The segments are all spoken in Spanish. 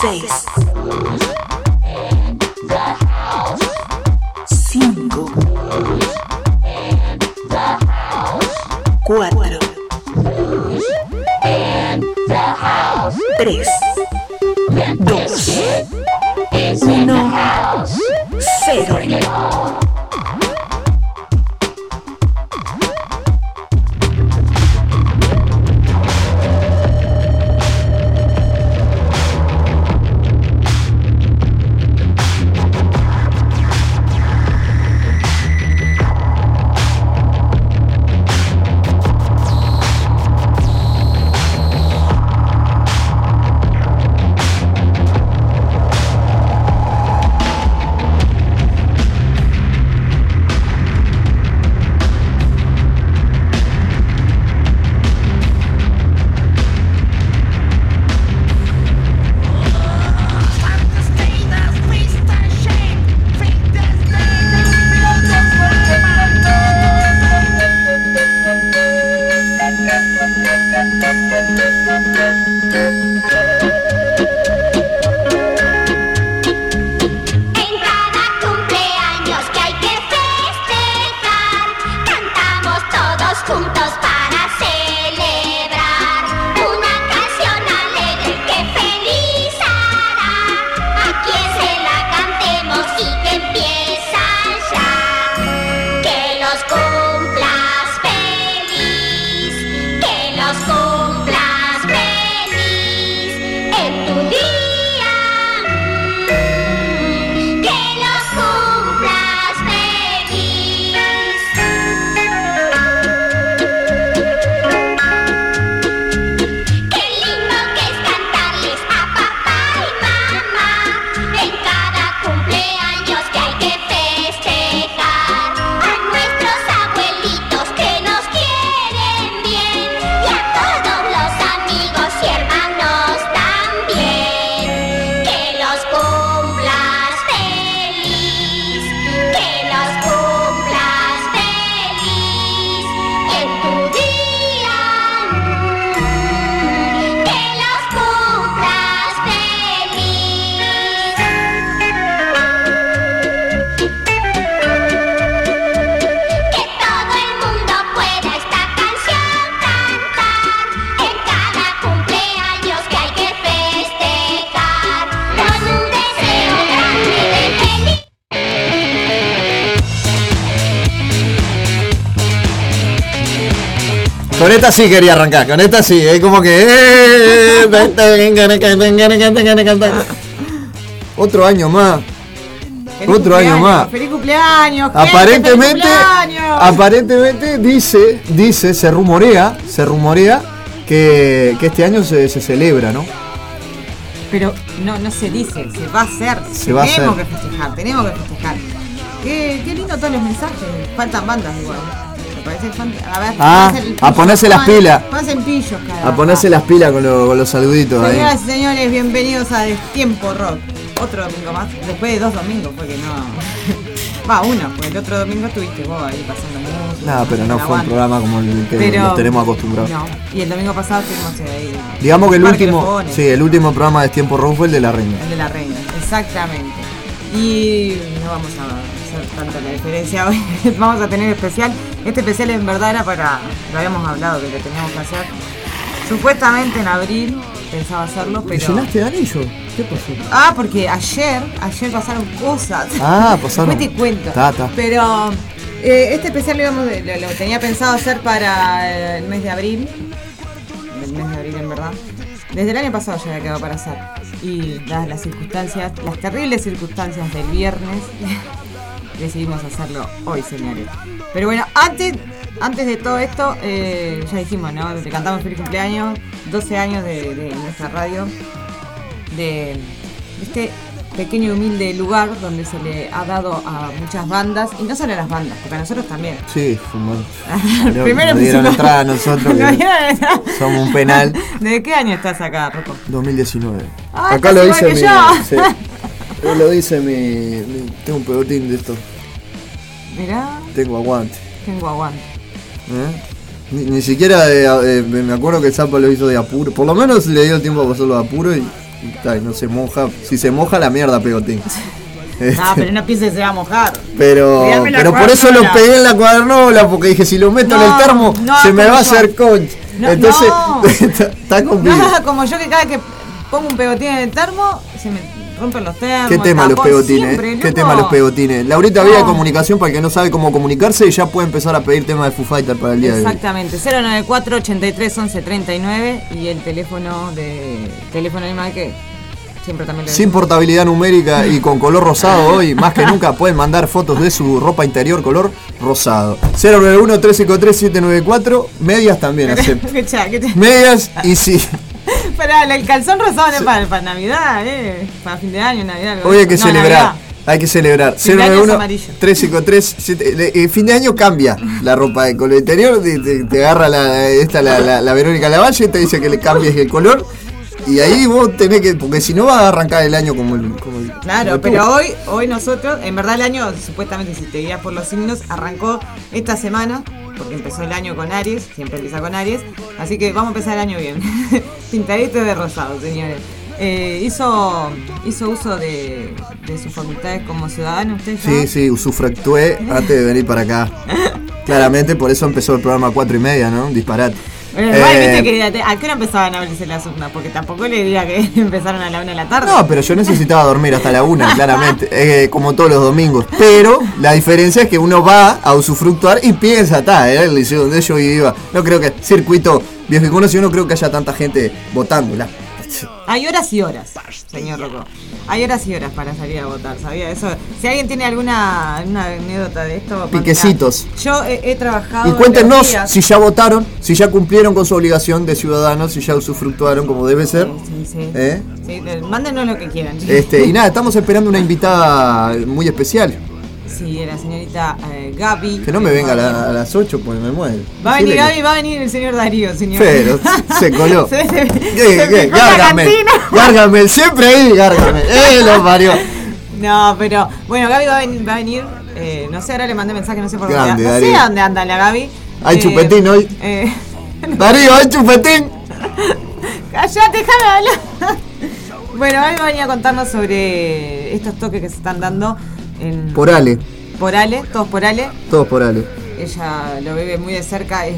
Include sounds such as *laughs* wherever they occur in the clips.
Seis. Con esta sí quería arrancar, con esta sí, es como que. eh, Otro año más. Feliz Otro año más. ¡Feliz cumpleaños! gente, Aparentemente, feliz cumpleaños! aparentemente dice, dice, se rumorea, se rumorea que, que este año se, se celebra, ¿no? Pero no, no se dice, se va a hacer. Se va a tenemos hacer. que festejar, tenemos que festejar. Qué, qué lindo todos los mensajes. Faltan bandas igual. Parece A ver, Ah, a ponerse las pilas. Pillos, cara. A ponerse las pilas con, lo- con los saluditos ahí. Señoras y señores, bienvenidos a Destiempo Rock. Otro domingo más. Después de dos domingos, porque no. *laughs* Va, uno, porque el otro domingo estuviste vos ahí pasando música. Nada, pero no fue un programa como el que Pero- nos tenemos acostumbrados. No, y el domingo pasado estuvimos ahí. Digamos que el último, sí, el último programa de Tiempo Rock fue el de la reina. El de la reina, exactamente. Y no vamos a tanta la diferencia hoy. *laughs* vamos a tener especial. Este especial en verdad era para. Lo habíamos hablado que lo teníamos que hacer. Supuestamente en abril pensaba hacerlo, ¿Te pero. llenaste de anillo? ¿Qué pasó? Ah, porque ayer, ayer pasaron cosas. Ah, *laughs* pasaron. Después te cuento. Ta, ta. Pero eh, este especial lo, íbamos- lo- lo tenía pensado hacer para el mes de abril. El mes de abril, en verdad. Desde el año pasado ya había quedado para hacer. Y dadas las circunstancias, las terribles circunstancias del viernes, *laughs* decidimos hacerlo hoy, señores. Pero bueno, antes, antes de todo esto, eh, ya dijimos, ¿no? Le cantamos feliz cumpleaños, 12 años de, de nuestra radio, de, de este pequeño y humilde lugar donde se le ha dado a muchas bandas, y no solo a las bandas, porque a nosotros también. Sí, fumón. *laughs* Primero nos dieron entrada a nosotros *laughs* somos un penal. ¿De qué año estás acá, Rocco? 2019. Ah, Acá lo que mi. yo. sí. Yo lo dice mi, mi- Tengo un pegotín de esto. Mirá, Tengo aguante. tengo aguante. ¿eh? Ni, ni siquiera de- eh, me acuerdo que el Zapa lo hizo de apuro. Por lo menos le dio tiempo a pasarlo de apuro y, y ta, y no se moja. Si se moja, la mierda pegotín. *laughs* *laughs* Este, Ah, pero no pienses que se va a mojar. pero, pero por eso lo pegué en la cuadernola, porque dije, si lo meto en el termo, no, se me va a hacer conch. No, Entonces, no. *laughs* está, está. No, como yo que cada que pongo un pegotín en el termo, se me rompen los termos. ¿Qué tema los pegotines? siempre, ¿Qué tema los pegotines? Laurita Vía de. Comunicación, para el que no sabe cómo comunicarse, ya puede empezar a pedir temas de Foo Fighter para el día de hoy. Exactamente, 094 83 11 39 y el teléfono de teléfono animal que siempre también Sin portabilidad numérica y con color rosado *laughs* hoy, más que nunca pueden mandar fotos de su ropa interior color rosado. 091-353-794, medias también *laughs* acepto. ¿Qué cha- qué cha- Medias y sí. *laughs* Pará, el calzón rosado no es para, para Navidad, eh. Para fin de año, Navidad. algo Hoy hay que. No, celebrar. Navidad. Hay que celebrar. Fin de año es 091 amarillo. 353 7 le- eh, Fin de año cambia la ropa de color interior. Te, te- te agarra la, esta, la, la, la Verónica Lavalle y te dice que le cambies el color. Y ahí vos tenés que. Porque si no vas a arrancar el año como el. Como el- Claro, como pero hoy, hoy nosotros, en verdad el año, supuestamente si te guías por los signos, arrancó esta semana, porque empezó el año con Aries, siempre empieza con Aries, así que vamos a empezar el año bien. *laughs* Pintadito de rosado, señores. Eh, hizo, hizo uso de, de sus facultades como ciudadano, usted ya. Sí, sí, usufructué antes de venir para acá. *laughs* Claramente, por eso empezó el programa a cuatro y media, ¿no? Un disparate. Pero igual, Eh, viste que a qué hora empezaban a abrirse las urnas, porque tampoco le diría que *laughs* empezaron a la una de la tarde. No, pero yo necesitaba dormir hasta la una, claramente, *laughs* eh, como todos los domingos. Pero la diferencia es que uno va a usufructuar y piensa, está, era el liceo donde yo iba. No creo que circuito viejo y conocido, no creo que haya tanta gente votando. La- Hay horas y horas, señor Rocco. Hay horas y horas para salir a votar, ¿sabía eso? Si alguien tiene alguna, alguna anécdota de esto... Piquecitos. mira, Yo he, he trabajado... Y cuéntenos si ya votaron, si ya cumplieron con su obligación de ciudadanos, si ya usufructuaron como debe ser. Sí, sí, sí. ¿Eh? Sí, mándenos lo que quieran. Este, y nada, estamos esperando una invitada muy especial. Sí, la señorita eh, Gaby. Que no me venga a, la- a las 8 pues me muero. Va a venir que- Gaby, va a venir el señor Darío, señor. Pero se *laughs* coló. Se- se-. Gargamel, siempre ahí, Gargamel. *laughs* ¡Eh, lo parió! No, pero bueno, Gaby va a venir, va a venir eh, no sé, ahora le mandé mensaje, no sé por Grande, dónde. No sé Darío. dónde anda la Gaby. Hay chupetín hoy. eh, *laughs* Darío, hay chupetín. Callate, déjame hablar. bueno, Gaby va a venir a contarnos sobre estos toques que se están dando en Por Ale, por Ale, todos por Ale. todos por Ale. Ella lo vive muy de cerca, es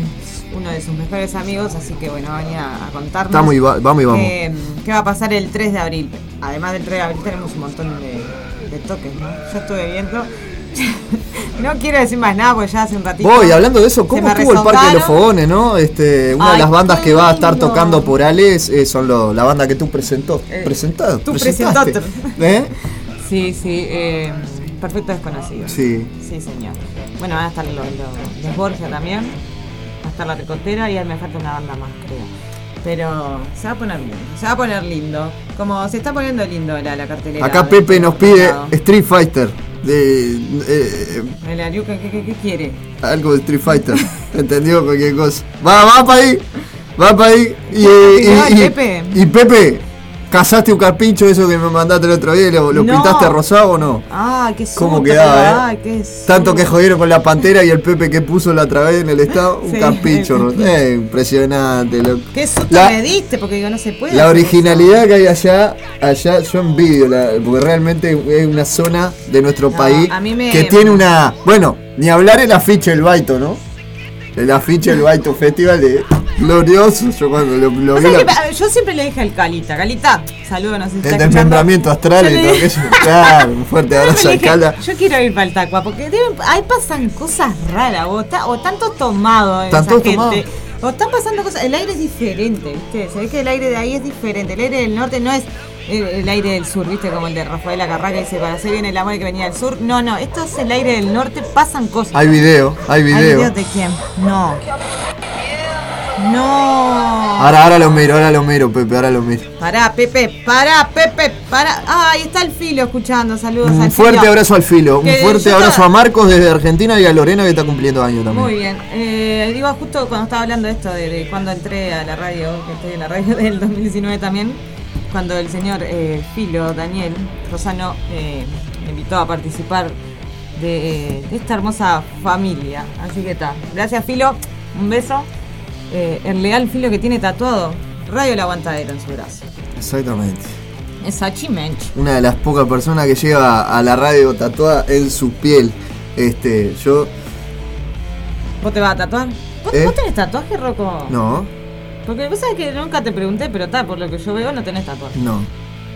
uno de sus mejores amigos, así que bueno, va a contarnos. Estamos y va- vamos y vamos. qué- qué va a pasar el 3 de abril. Además del 3 de abril tenemos un montón de, de toques, ¿no? Yo estuve viendo. *laughs* no quiero decir más nada porque ya hace un ratito. Voy, hablando de eso, ¿cómo estuvo el Parque de los. Fogones, no? Este, una de las bandas que va a estar tocando por Ale es- eh, son lo- la banda que tú presentó. Eh, presentado. tú presentaste. presentaste. ¿Eh? Sí, sí, eh, perfecto desconocido. Sí. Sí, señor. Bueno, van a estar los, los, los Borgia también. Va a estar la Ricotera y ahí me falta una banda más, creo. Pero se va a poner lindo. Se va a poner lindo. Como se está poniendo lindo la, la cartelera. Acá Pepe nos pide. Street Fighter. De, eh, El Ariuca, ¿qué, qué, qué quiere? algo de Street Fighter. *laughs* ¿Entendió? Cualquier cosa. Va, va para ahí. Va para ahí. Y, ¿Qué y, y Pepe, ¿casaste un carpincho eso que me mandaste el otro día? y ¿Lo, lo No. pintaste rosado o no? Ah, qué ¿Cómo susto, quedaba, pero, eh? qué Tanto que jodieron con la pantera y el Pepe que puso la otra vez en el estado. Un Sí. carpincho. *laughs* Eh, impresionante. loco. Qué susto La- me diste, porque digo, no se puede. La originalidad que hay allá, allá yo envidio, la- porque realmente es una zona de nuestro No, país a mí me- que tiene una... Bueno, ni hablar el afiche del Baito, ¿no? El afiche del Baito Festival de glorioso, yo cuando lo, vi... la- que, yo siempre le dije al Calita, Calita, saludos, está el desmembramiento astral y todo aquello. Claro, un fuerte *laughs* abrazo al Cala. Yo quiero ir para el Tacua, porque deben, ahí pasan cosas raras, o, ta- o tanto tomado. ¿Tanto esa gente. O están pasando cosas. El aire es diferente, ¿viste? Se ve que el aire de ahí es diferente. El aire del norte no es el, el aire del sur, ¿viste? Como el de Rafael Acarrá que dice, para hacer bien el amor que venía del sur. No, no, esto es el aire del norte, pasan cosas. Hay video, hay ¿Hay video. de quién? No. No. Ahora, ahora lo miro, ahora lo miro, Pepe, ahora lo miro. Pará, Pepe, pará, Pepe, pará. Ah, ahí está el filo escuchando. Saludos Un al fuerte filo. abrazo al filo, un fuerte abrazo estaba- a Marcos desde Argentina y a Lorena que está cumpliendo años también. Muy bien. Eh, digo, justo cuando estaba hablando de esto, de, de cuando entré a la radio, que estoy en la radio *laughs* del 2019 también, cuando el señor eh, Filo, Daniel Rosano, eh, me invitó a participar de, de esta hermosa familia. Así que está. Gracias, Filo. Un beso. Eh, el leal Filo que tiene tatuado Radio La Aguantadera en su brazo. Exactamente. Es Achimench. Una de las pocas personas que llega a la radio tatuada en su piel. Este, yo. ¿Vos te vas a tatuar? ¿Vos, ¿Eh? vos tenés tatuaje, Rocco? No, Porque vos sabés que nunca te pregunté, pero está, por lo que yo veo, no tenés tatuaje. no.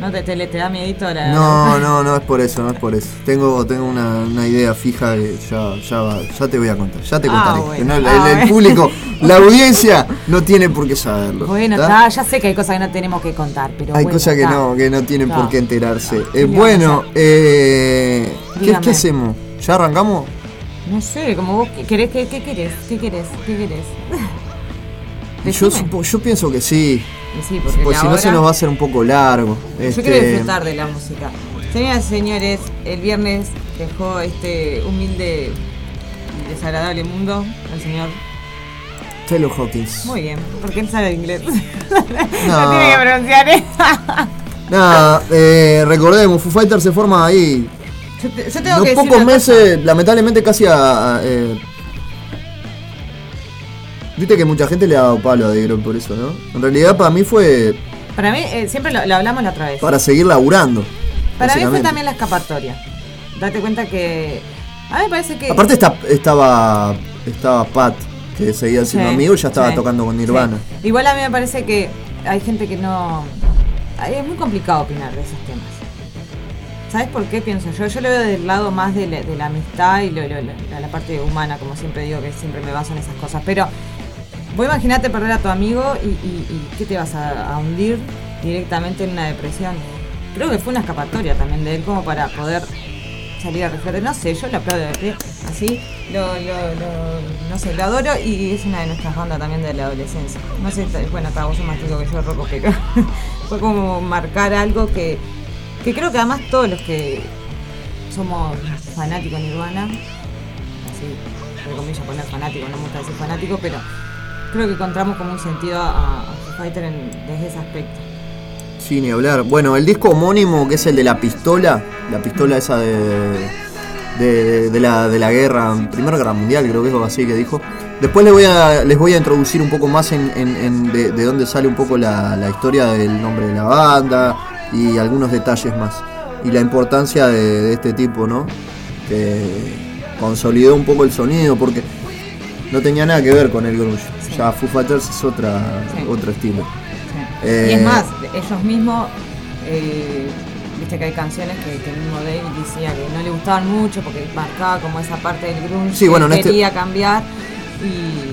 No te, te, te da miedito la. No, no, no es por eso, no es por eso. Tengo, tengo una, una idea fija que ya, ya, va- ya te voy a contar, ya te Ah, contaré. bueno. Que no, el, Ah, el público, la audiencia no tiene por qué saberlo. Bueno, ya sé que hay cosas que no tenemos que contar, pero. Hay bueno, cosas que no, que no tienen por qué enterarse. ¿Qué Eh, bueno, eh, ¿qué, hacemos? ¿Ya arrancamos? No sé, como vos ¿qué querés, qué, qué querés, qué querés, qué querés. *laughs* Yo, Decime. supo- yo pienso que sí, porque pues si no se nos va a hacer un poco largo. Yo Este, quiero disfrutar de la música. Señoras y señores, el viernes dejó este humilde y desagradable mundo al señor. Taylor Hawkins. Muy bien, porque él sabe inglés. *laughs* No. no tiene que pronunciar, ¿eh? Nada, eh, recordemos, Foo Fighters se forma ahí Yo, te- yo tengo que decir pocos meses, lamentablemente casi a... a, eh, Viste que mucha gente le ha dado palo a The Grohl por eso, ¿no? En realidad para mí fue Para mí, eh, siempre lo, lo hablamos la otra vez. para seguir laburando. Para mí fue también la escapatoria. Date cuenta que. A mí me parece que. Aparte está- estaba, estaba Pat, que seguía siendo Sí, amigo y ya estaba sí, tocando con Nirvana. sí. Igual a mí me parece que hay gente que no. Es muy complicado opinar de esos temas. ¿Sabes por qué pienso yo? Yo lo veo del lado más de la, de la amistad y lo- lo- la, la parte humana, como siempre digo, que siempre me baso en esas cosas. Pero vos imaginate perder a tu amigo y, y- ¿qué te vas a, hundir directamente en una depresión? Creo que fue una escapatoria también de él como para poder salir a rescate. No sé, yo lo aplaudo así, lo, lo, no sé, lo adoro y es una de nuestras bandas también de la adolescencia. No sé, bueno, está, vos sos más chico que yo, Rocco, pero *laughs* fue como marcar algo que, que creo que además todos los que somos fanáticos de Nirvana, así, entre comillas poner fanático, no me gusta decir fanático, pero creo que encontramos como un sentido a, a Foo desde ese aspecto. Sí, ni hablar. Bueno, el disco homónimo, que es el de la pistola, la pistola esa de, de, la, de la guerra, Primera Guerra Mundial, creo que es algo así que dijo. Después les voy a, les voy a introducir un poco más en, en- de dónde sale un poco la, la historia del nombre de la banda y algunos detalles más. Y la importancia de, de este tipo, ¿no? Que consolidó un poco el sonido porque no tenía nada que ver con el grunge. Ya Foo Fighters es otra, Sí. otro estilo. Sí. Eh, y es más, ellos mismos, eh, viste que hay canciones que, que el mismo David decía que no le gustaban mucho porque marcaba como esa parte del grunge Sí, que bueno, este- quería cambiar y,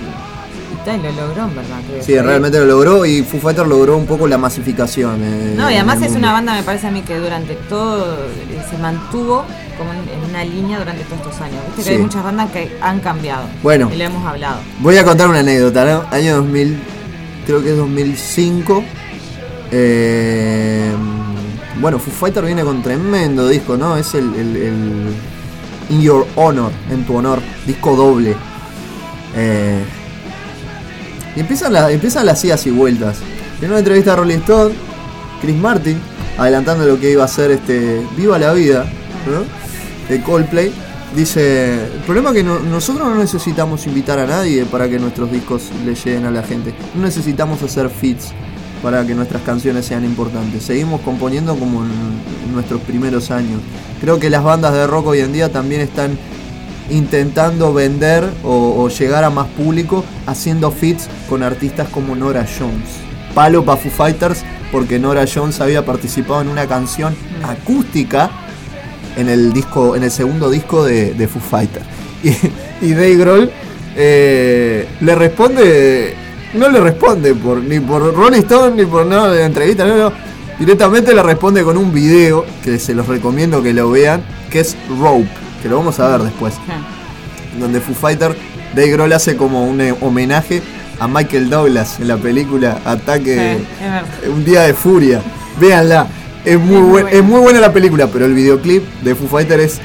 y lo logró en verdad. creo. Sí, realmente lo logró y Foo Fighters logró un poco la masificación. eh, No, y además es una banda, me parece a mí, que durante todo se mantuvo como en, una línea durante todos estos años. Viste que Sí. hay muchas bandas que han cambiado. Bueno. Y lo hemos hablado. Voy a contar una anécdota, ¿no? Año 2000, creo que es 2005. eh, bueno, Foo Fighters viene con tremendo disco, ¿no? Es el, el- el In Your Honor, en tu honor, disco doble. Eh, y empiezan, la- empiezan las idas y vueltas. En una entrevista a Rolling Stone, Chris Martin, adelantando lo que iba a ser este Viva la Vida, de Coldplay, dice, el problema es que no- nosotros no necesitamos invitar a nadie para que nuestros discos le lleguen a la gente. No necesitamos hacer feats para que nuestras canciones sean importantes. Seguimos componiendo como en nuestros primeros años. Creo que las bandas de rock hoy en día también están intentando vender o, o llegar a más público haciendo feats con artistas como Nora Jones. Palo para Foo Fighters porque Nora Jones había participado en una canción acústica en el disco, en el segundo disco de, de Foo Fighters. *laughs* Y, y Dave Grohl eh, le responde no le responde por, ni por Rolling Stone ni por nada de la entrevista, no, no. Directamente le responde con un video que se los recomiendo que lo vean, que es Rope, que lo vamos a ver después. Donde Foo Fighter, Dave Grohl hace como un eh, homenaje a Michael Douglas en la película Ataque, Sí, un día de furia. Véanla, es muy, muy buen- buena. es muy buena la película, pero el videoclip de Foo Fighter es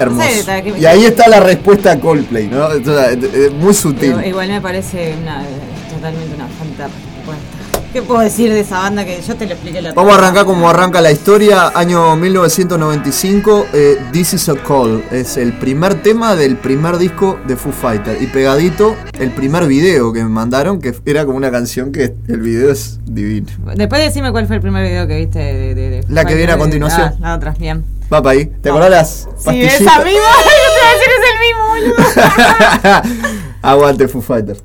hermoso. Sí, y ahí está la respuesta a Coldplay, ¿no? Es- muy sutil. Igual, me parece una, totalmente una fanta. ¿Qué puedo decir de esa banda que yo te lo expliqué la Vamos a arrancar como arranca la historia, año 1995, eh, This is a Call, es el primer tema del primer disco de Foo Fighter y pegadito el primer video que me mandaron, que era como una canción que el video es divino. Después decime cuál fue el primer video que viste de. de- de- La que viene a continuación. Ah, la otra, bien. Va para ahí, ¿te acordás las Sí, pastillitas? esa misma. *laughs* Yo te iba a decir es el mismo, boludo. *laughs* Aguante Foo Fighter.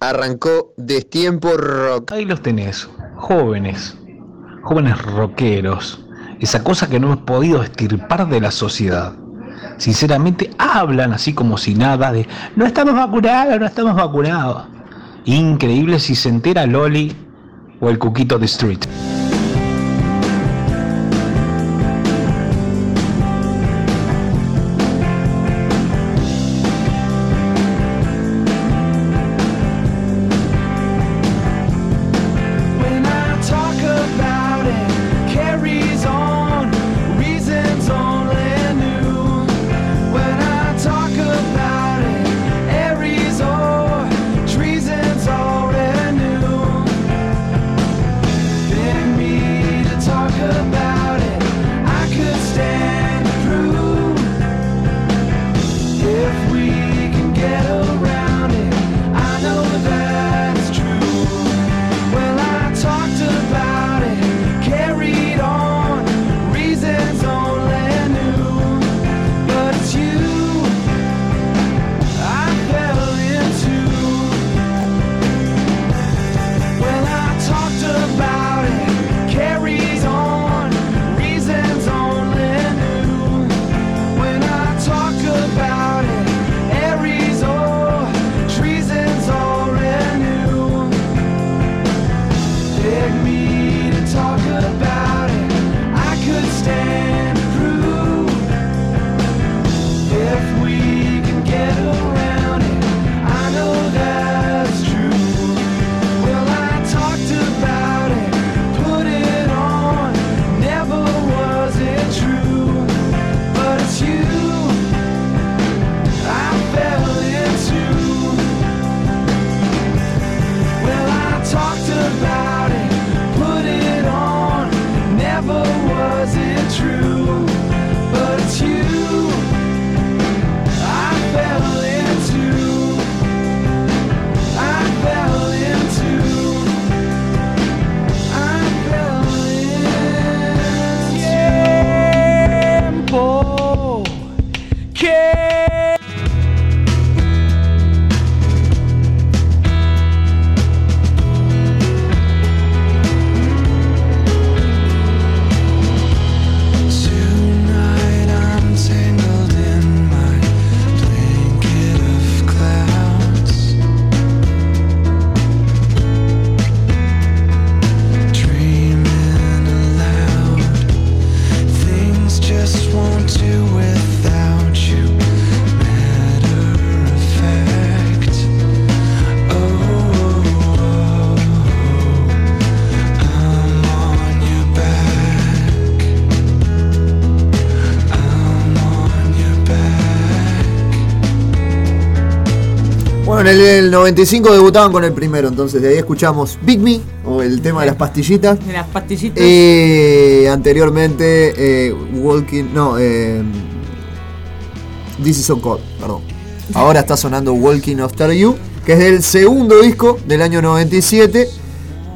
Arrancó Destiempo Rock. Ahí los tenés, jóvenes, jóvenes rockeros, esa cosa que no hemos podido estirpar de la sociedad. Sinceramente hablan así como si nada de no estamos vacunados, no estamos vacunados. Increíble si se entera Loli o el Cuquito de Street. 95 debutaban con el primero, entonces de ahí escuchamos Big Me, o el tema de las pastillitas. De las pastillitas. Eh, anteriormente, eh, Walking. No, eh, This is so cold, perdón. Ahora está sonando Walking After You, que es del segundo disco del año 97.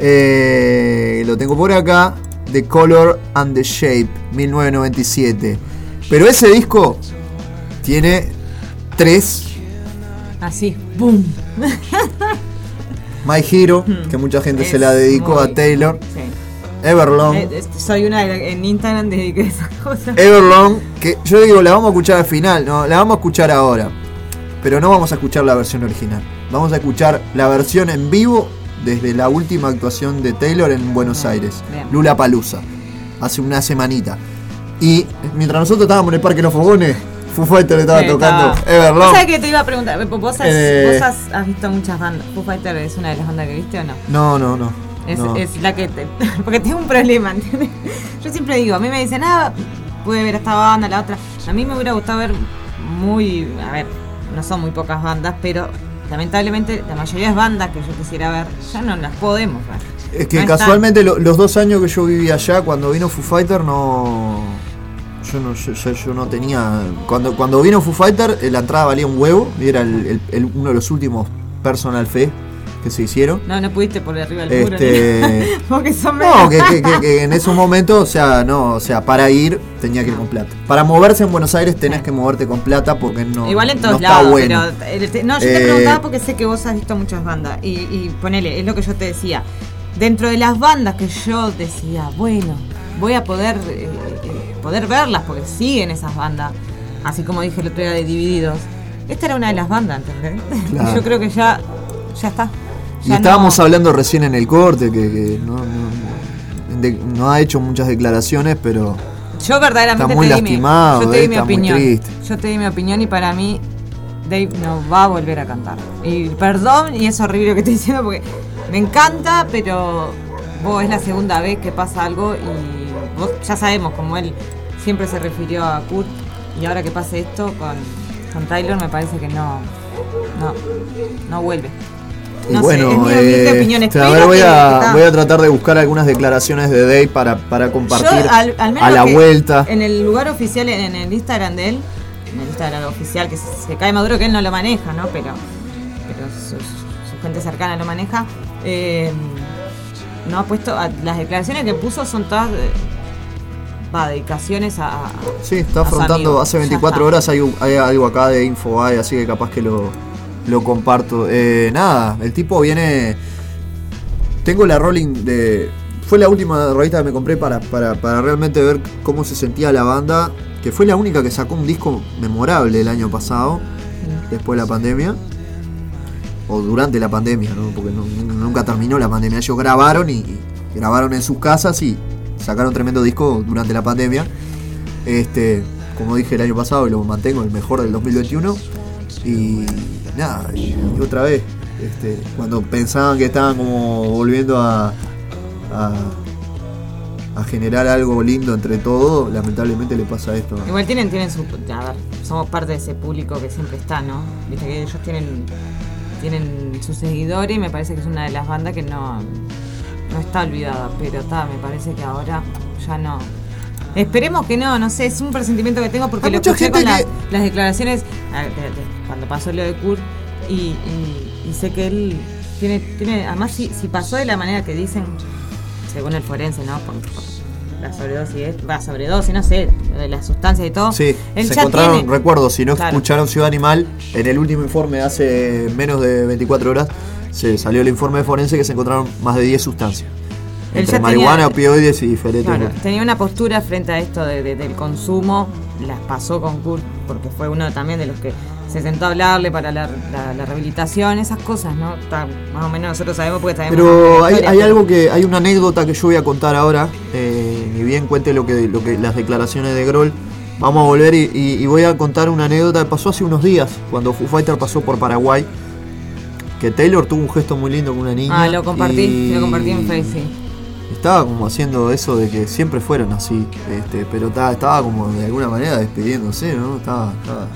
Eh, lo tengo por acá. The Color and the Shape, 1997. Pero ese disco tiene tres Así, ¡boom! My Hero, que mucha gente se la dedicó muy- a Taylor. Sí. Everlong. Eh, eh, soy una de en Instagram dediqué esas cosas. Everlong, que yo digo, la vamos a escuchar al final, no, la vamos a escuchar ahora. Pero no vamos a escuchar la versión original. Vamos a escuchar la versión en vivo desde la última actuación de Taylor en Buenos Bien, Aires, bien. Lula Palusa, hace una semanita. Y mientras nosotros estábamos en el Parque de Los Fogones, Foo Fighter estaba Sí, tocando estaba. Everlong. ¿Sabes que te iba a preguntar? ¿Vos, has, Eh. vos has, has visto muchas bandas? ¿Foo Fighter es una de las bandas que viste o no? No, no, no. Es, no. es la que te, *laughs* porque tengo un problema, ¿entiendes? Yo siempre digo, a mí me dicen, ah, pude ver esta banda, la otra. A mí me hubiera gustado ver muy, a ver, no son muy pocas bandas, pero lamentablemente la mayoría de bandas que yo quisiera ver ya no las podemos ver. Es que No están. casualmente lo- los dos años que yo viví allá, cuando vino Foo Fighter, no. Yo no, yo, yo- yo no tenía. Cuando, cuando vino Foo Fighter, eh, la entrada valía un huevo. Y era el- el- el- uno de los últimos personal fe que se hicieron. No, no pudiste por arriba del muro. Este. *laughs* Porque son No, que, que- que- que en *laughs* ese momento, o sea, no, o sea, para ir tenía que ir con plata. Para moverse en Buenos Aires tenés que moverte con plata porque no, Igual en no todos está lados, bueno. pero eh, no, yo Eh, te preguntaba porque sé que vos has visto muchas bandas y, y ponele, es lo que yo te decía. Dentro de las bandas que yo decía, bueno, voy a poder eh, eh, poder verlas porque siguen esas bandas. así como dije el otro día de Divididos, esta era una de las bandas, ¿entendés? *laughs* Claro. Yo creo que ya, ya está. Y estábamos no- hablando recién en el corte que, que no, no- de- no ha hecho muchas declaraciones, pero Yo verdaderamente Está muy te di mi- lastimado, yo te eh, di mi está muy opinión. Yo te di mi opinión y para mí Dave no va a volver a cantar. Y perdón, y es horrible lo que estoy diciendo porque me encanta, pero vos es la segunda vez que pasa algo y vos ya sabemos como él siempre se refirió a Kurt y ahora que pase esto con, con Taylor me parece que no no no vuelve. No sé, bueno, es mi eh, opinión. a ver, voy, a, voy a tratar de buscar algunas declaraciones de Dave para, para compartir Yo, al- al menos a la vuelta. En el lugar oficial, en el Instagram de él, en el Instagram oficial, que se, se cae maduro que él no lo maneja, ¿no? Pero, pero su, su gente cercana lo maneja. eh, no ha puesto. las declaraciones que puso son todas. Va, dedicaciones a. a- Sí, está a afrontando hace Ya 24 está. horas, hay, hay algo acá de info, hay, así que capaz que lo, lo comparto. Eh, nada, el tipo viene... Tengo la Rolling de... Fue la última revista que me compré para, para, para realmente ver cómo se sentía la banda, que fue la única que sacó un disco memorable el año pasado, después de la pandemia. O durante la pandemia, ¿no? Porque no- nunca terminó la pandemia. Ellos grabaron y, y grabaron en sus casas y sacaron tremendo disco durante la pandemia. Este, como dije el año pasado y lo mantengo, el mejor del 2021. Y nada, y, otra vez, este, cuando pensaban que estaban como volviendo a, a, a generar algo lindo entre todos, lamentablemente le pasa esto. Igual tienen, tienen su. A ver, somos parte de ese público que siempre está, ¿no? Viste que ellos tienen tienen sus seguidores y me parece que es una de las bandas que no, no está olvidada, pero está, me parece que ahora ya no. Esperemos que no, no sé, es un presentimiento que tengo porque Hay lo escuché gente con que- las declaraciones a ver, cuando pasó lo de Kurt y, y- y sé que él tiene, tiene además si, si pasó de la manera que dicen, según el forense, ¿no? Por, por la sobredosis, eh, va sobredosis, no sé, de las sustancias y todo. Sí, él se ya encontraron, tiene- recuerdo, si no Claro. escucharon Ciudad Animal, en el último informe hace menos de 24 horas, se salió el informe de forense que se encontraron más de 10 sustancias. Él Entre ya tenía- marihuana, opioides y diferentes. Claro, tenía una postura frente a esto de- de- del consumo, las pasó con Kurt, porque fue uno también de los que se sentó a hablarle para la, la- la rehabilitación, esas cosas, ¿no? Está- más o menos nosotros sabemos porque sabemos Pero hay, hay algo que, hay una anécdota que yo voy a contar ahora, eh, ni bien cuente lo que, lo que las declaraciones de Grohl. Vamos a volver y, y- y voy a contar una anécdota que pasó hace unos días, cuando Foo Fighter pasó por Paraguay, que Taylor tuvo un gesto muy lindo con una niña. Ah, lo compartí, y- lo compartí en Facebook. Estaba como haciendo eso de que siempre fueron así, este, pero estaba, estaba como de alguna manera despidiéndose, ¿no? Estaba, estaba-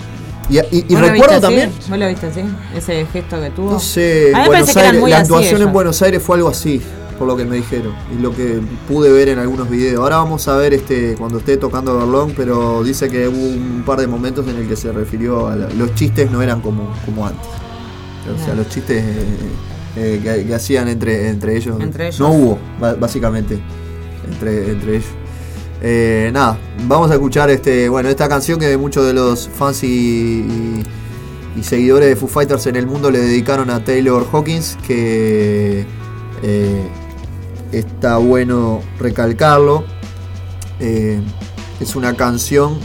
Y, y- y ¿Vos lo recuerdo así? también, ¿Vos lo viste así? Ese gesto que tuvo. no sé, A Buenos Aires, la actuación en. Buenos Aires fue algo así, por lo que me dijeron, y lo que pude ver en algunos videos. Ahora vamos a ver este cuando esté tocando Berlón, pero dice que hubo un par de momentos en el que se refirió a la- los chistes no eran como, como antes. O sea, los chistes eh, eh, que, que hacían entre, entre ellos, Entre ellos. no hubo, básicamente, entre, entre ellos. Eh, nada, vamos a escuchar este, bueno, esta canción que muchos de los fans y, y- y seguidores de Foo Fighters en el mundo le dedicaron a Taylor Hawkins, que eh, está bueno recalcarlo. Es una canción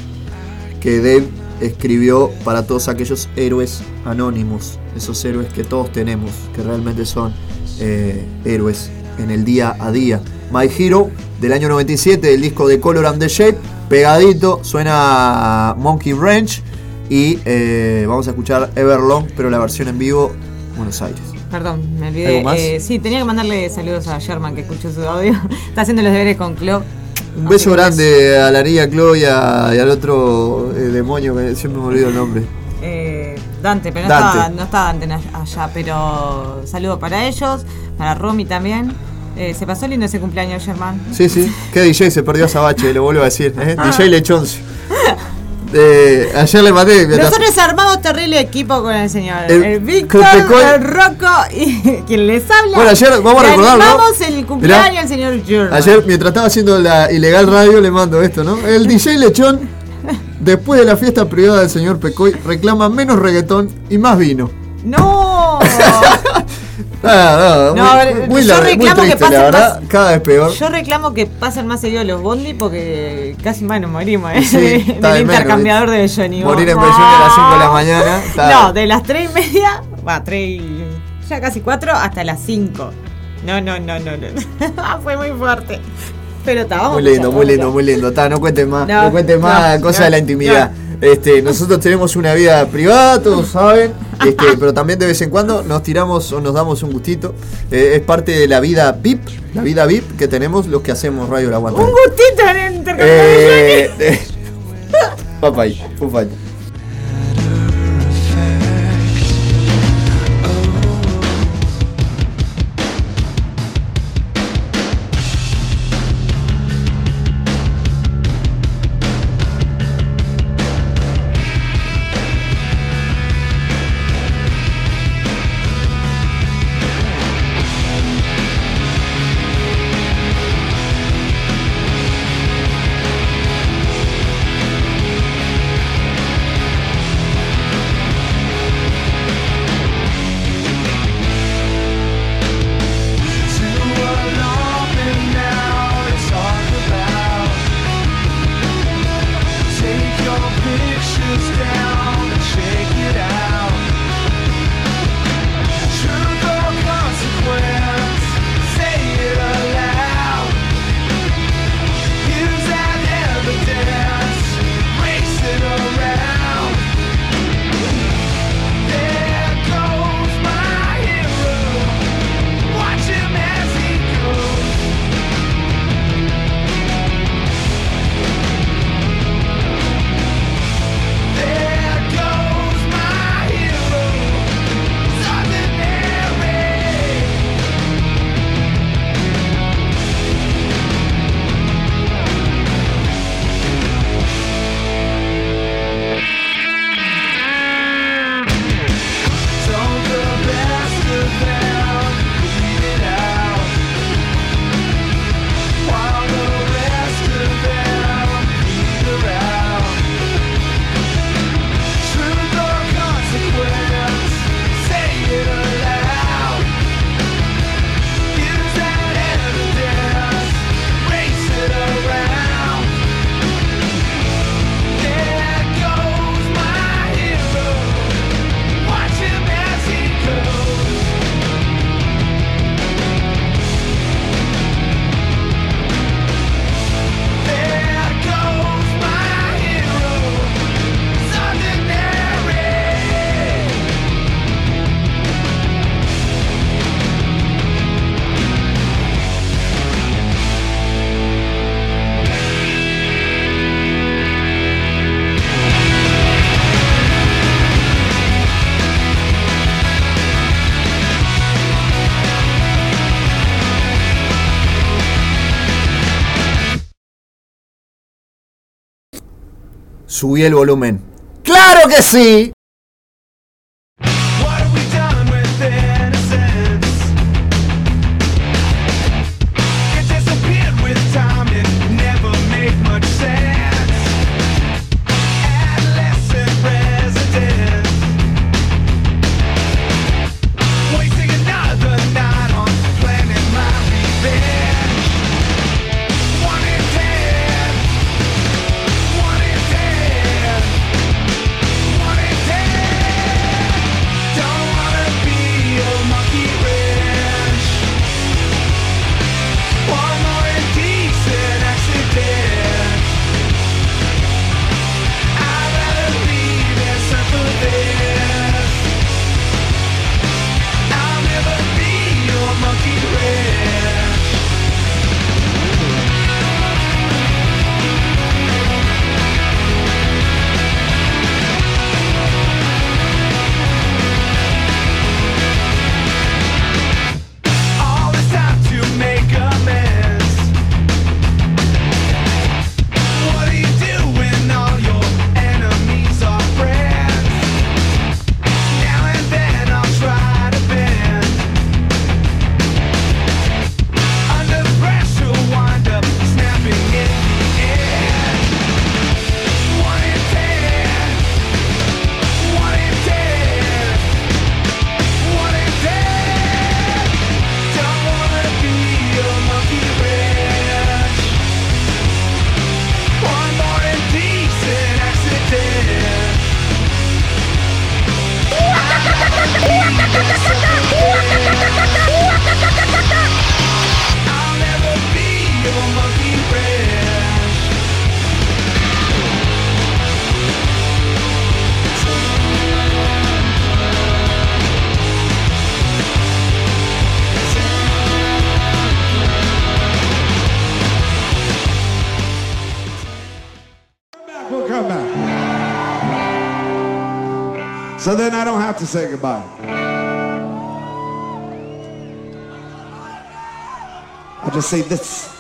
que Dave escribió para todos aquellos héroes anónimos, esos héroes que todos tenemos, que realmente son eh, héroes en el día a día. My Hero del año 97, del disco de Color and the Shape, pegadito, suena Monkey Ranch y eh, vamos a escuchar Everlong, pero la versión en vivo, Buenos Aires. Perdón, me olvidé. ¿Algo más? Eh, sí, tenía que mandarle saludos a Sherman que escuchó su audio. *laughs* Está haciendo los deberes con Clo. Un beso grande a la niña Chloe y, a- y al otro eh, demonio que siempre me olvido el nombre. Eh, Dante, pero no, está Dante allá, pero saludo para ellos, para Romy también. Eh, se pasó lindo ese cumpleaños, Germán. Sí, sí. ¿Qué DJ se perdió a Sabache? Lo vuelvo a decir. Ah. DJ Lechoncio. *laughs* Eh, ayer le mandé. mientras- Nosotros armamos terrible equipo con el señor. El- El, Víctor, el Rocco y *laughs* quien les habla. Bueno, ayer vamos a Le recordarlo. animamos el cumpleaños al señor Germán. Ayer, mientras estaba haciendo la ilegal radio, le mando esto, ¿no? El *laughs* DJ Lechón, después de la fiesta privada del señor Pecoy, reclama menos reggaetón y más vino. ¡No! *laughs* Ah, no, No, muy, a ver, muy yo largo, muy reclamo que triste, pasen la verdad, más- cada vez peor. Yo reclamo que pasen más seguido los bondi porque casi más nos morimos ¿eh? Sí, *laughs* de- del de intercambiador de Johnny. Morir en. Belloni a las 5 de la mañana. No, de las 3 y media, va, 3 y, ya casi 4 hasta las 5. No, no, no, no, no. *laughs* Fue muy fuerte. Pero está, Muy lindo, muy lindo, muy lindo. Está, no cuentes más, No, no, cuentes más no, cosas no, de la intimidad. Este, nosotros tenemos una vida privada, todos saben, este, *laughs* pero también de vez en cuando nos tiramos o nos damos un gustito. Eh, es parte de la vida VIP, la vida VIP que tenemos los que hacemos Radio La Aguanta. Un gustito en el Eh, eh, *laughs* Papay, papay. Subí el volumen. ¡Claro que sí! So then I don't have to say goodbye. I'll just say this.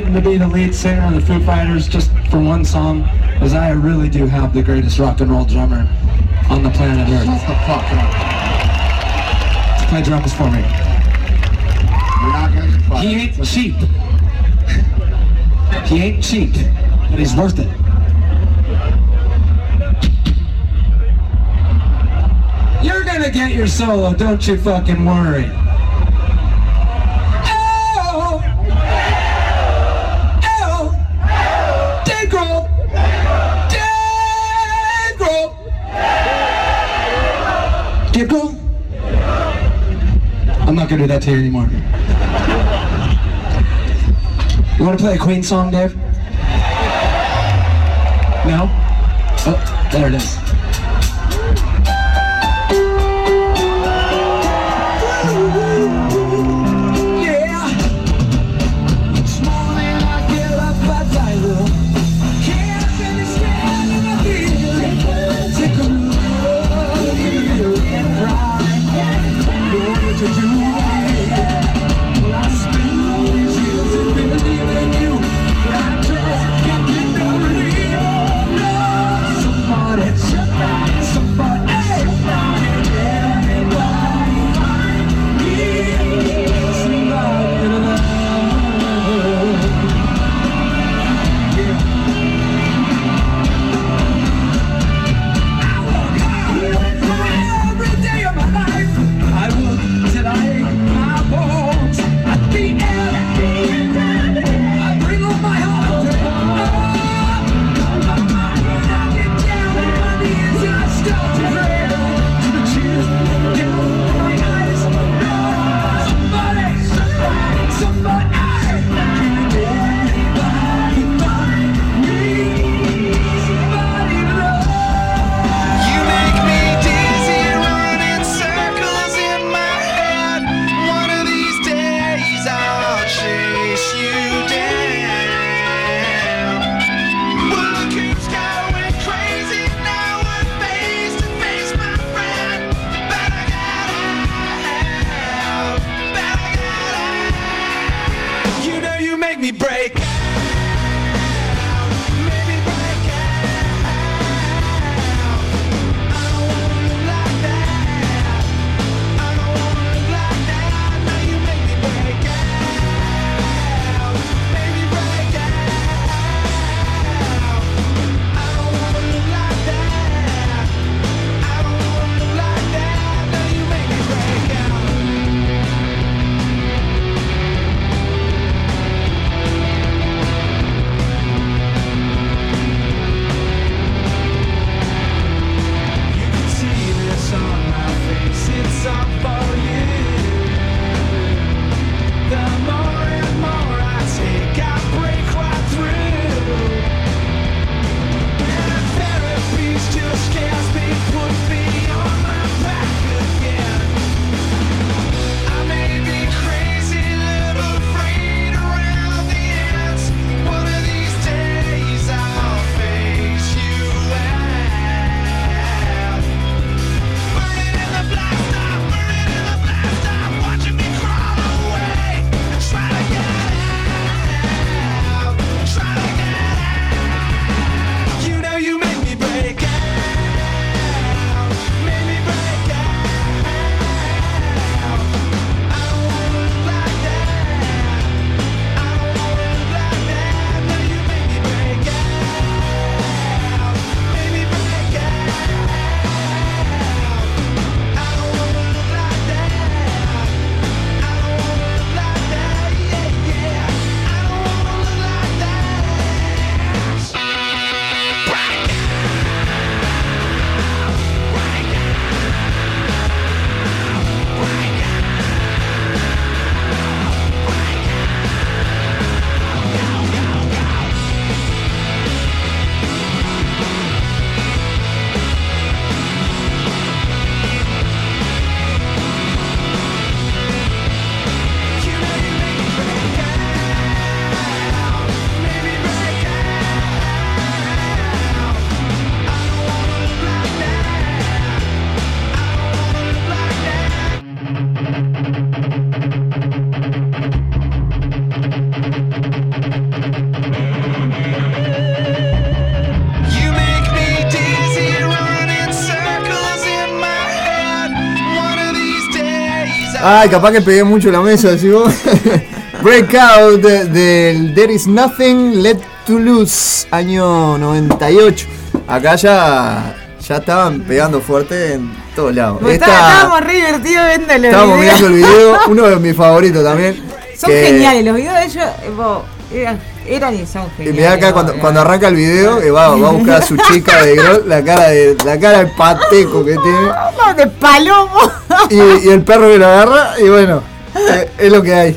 Getting to be the lead singer of the Foo Fighters just for one song is I really do have the greatest rock and roll drummer on the planet Earth. Shut the fuck up. Play drums for me. He ain't cheap. He ain't cheap, but he's worth it. You're gonna get your solo, don't you fucking worry. Not gonna do that to you anymore. You wanna play a Queen song, Dave? No? Oh, there it is. Ay, capaz que pegué mucho la mesa, decís vos. *laughs* Breakout de- del There is Nothing Let to Lose, año 98. Acá ya, ya estaban pegando fuerte en todos lados. Pues Esta- estábamos re divertidos viendo los estábamos videos. mirando el video, *laughs* uno de mis favoritos también. Son que- geniales, los videos de ellos eh, vos, eran, eran y son Y mirá acá cuando, cuando arranca el video, que va, va a buscar a su *laughs* chica de Grol, la cara de, la cara de pateco que tiene. No, de palomo. Y, y el perro que lo agarra, y bueno, eh, es lo que hay.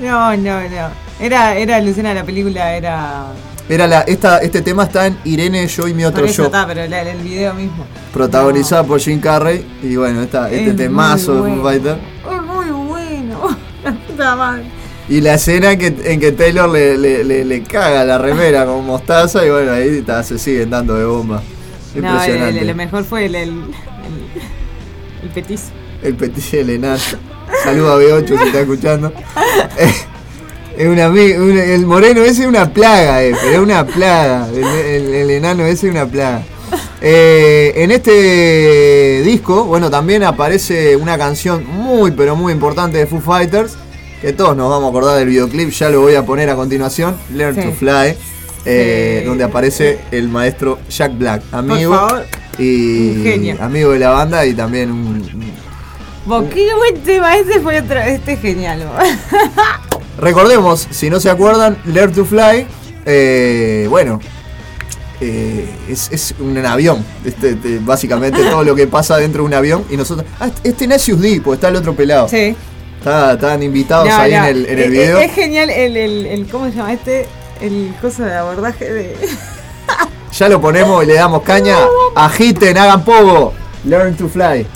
No, no, no. Era, era alucina la película, era. Era la, esta, este tema está en Irene, yo y mi Por otro eso yo. está, pero la- el video mismo. Protagonizada por Jim Carrey. Y bueno, esta, este Es temazo de Foo bueno. Fighter. Es muy bueno. *laughs* Puta madre. Y la escena en que, en que Taylor le, le, le- le caga la remera con mostaza. Y bueno, ahí se siguen dando de bomba. No, el, lo mejor fue el, el, el, el petizo. El petit el enano. Saluda a B8 si está escuchando. *laughs* Es una, el moreno ese es una plaga, eh, pero es una plaga. El, el- el enano ese es una plaga. Eh, en este disco, bueno, también aparece una canción muy, pero muy importante de Foo Fighters. Que todos nos vamos a acordar del videoclip, ya lo voy a poner a continuación. Learn Sí. to Fly. eh, Sí. Donde aparece el maestro Jack Black, amigo favor. y amigo de la banda y también un, qué buen tema, ese fue otro, este es genial. *laughs* Recordemos, si no se acuerdan, Learn to Fly, eh, bueno, eh, es, es un avión. Este, este, básicamente todo lo que pasa dentro de un avión. Y nosotros. Ah, este Necius D, pues está el otro pelado. Sí. Está- Estaban invitados No, ahí no, en el, en el es- video. Es, genial el, el, el, ¿cómo se llama este? El coso de abordaje de... Ya lo ponemos y le damos caña. *laughs* Agiten, hagan pogo. Learn to Fly.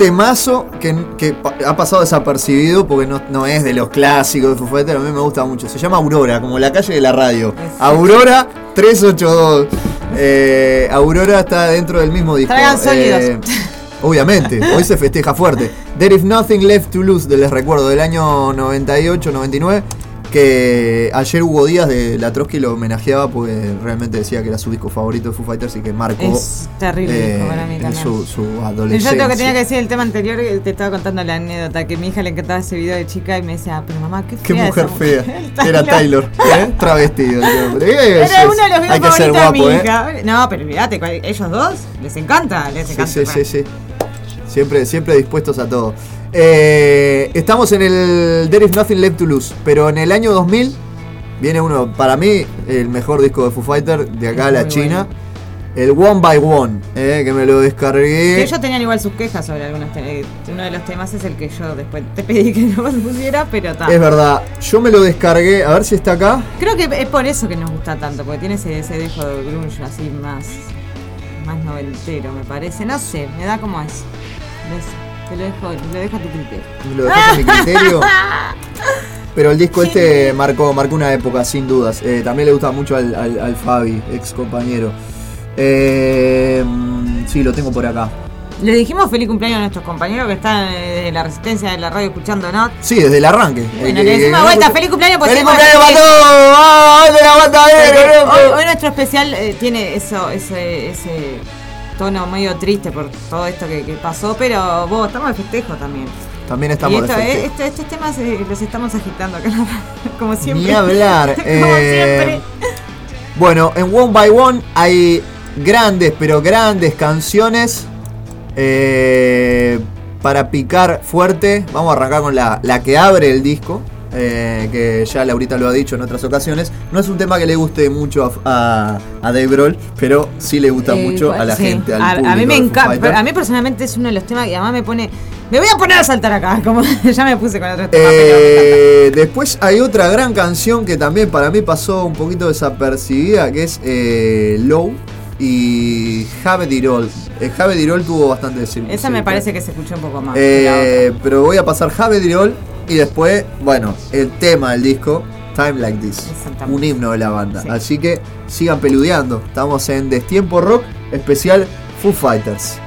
Temazo que, que ha pasado desapercibido porque no, no es de los clásicos de Foo Fighters, a mí me gusta mucho. Se llama Aurora, como la calle de la radio. Aurora 382. Eh, Aurora está dentro del mismo disco. Traigan sólidos. Eh, obviamente, hoy se festeja fuerte. There is nothing left to lose, les recuerdo, del año 98-99. Que ayer Hugo Díaz de la Trotsky lo homenajeaba porque realmente decía que era su disco favorito de Foo Fighters y que marcó Es terrible eh, disco para mí también. su, su Yo adolescencia. tengo que tenía que decir el tema anterior, que te estaba contando la anécdota, que a mi hija le encantaba ese video de chica y me decía, pero mamá, qué Qué fea mujer esa fea. mujer". *laughs* Era Taylor, ¿eh? travestido. Eh, Era uno de los videos Hay favoritos de mi ¿eh? hija. No, pero cual- ellos dos les encanta, les Sí, encanta. sí, sí, sí. Siempre, siempre dispuestos a todo. Eh, estamos en el There is Nothing Left to Lose, pero en el año 2000 viene uno, para mí, el mejor disco de Foo Fighters de acá a la Muy China. El One by One, eh, que me lo descargué. Que ellos tenían igual sus quejas sobre algunos temas. Uno de los temas es el que yo después te pedí que *laughs* no pusiera, pero está. Es verdad, yo me lo descargué, a ver si está acá. Creo que es por eso que nos gusta tanto, porque tiene ese, ese dejo de grunge así más, más noventero, me parece. No sé, me da como es. ¿Ves? Te lo dejo, lo dejo a tu criterio. Lo dejas a mi criterio. *laughs* Pero el disco este marcó, marcó una época, sin dudas. Eh, también le gusta mucho al, al- al Fabi, ex compañero. Eh, sí, lo tengo por acá. Le dijimos feliz cumpleaños a nuestros compañeros que están eh, de la resistencia de la radio escuchando ¿no? Sí, desde el arranque. Bueno, Eh, le decimos que- vuelta, feliz cumpleaños, pues ¡Feliz cumpleaños porque- para todos! ¡Vamos, de la aguantadera, Hoy, hoy nuestro especial eh, tiene eso, ese, ese tono medio triste por todo esto que, que pasó, pero vos, estamos de festejo también. También y estamos esto, de eh, festejo. esto- estos temas eh, los estamos agitando acá, *laughs* como siempre. Ni hablar. *laughs* como eh, siempre. Bueno, en One by One hay grandes, pero grandes canciones eh, para picar fuerte. Vamos a arrancar con la, la que abre el disco. Eh, que ya Laurita lo ha dicho en otras ocasiones. No es un tema que le guste mucho a, a, a Dave Grohl, pero sí le gusta Eh, mucho a la sí. gente. Al a, a mí me encanta, a mí personalmente es uno de los temas que además me pone. Me voy a poner a saltar acá, *laughs* como *laughs* ya me puse con otros temas, pero me encanta. Eh, después hay otra gran canción que también para mí pasó un poquito desapercibida, que es eh, Low y Have It All. Eh, All tuvo bastante Esa me parece que se escuchó un poco más. Eh, pero voy a pasar It All y después, bueno, el tema del disco, Time Like This. Exactamente. Un himno de la banda. Sí. Así que sigan peludeando. Estamos en Destiempo Rock, especial Foo Fighters.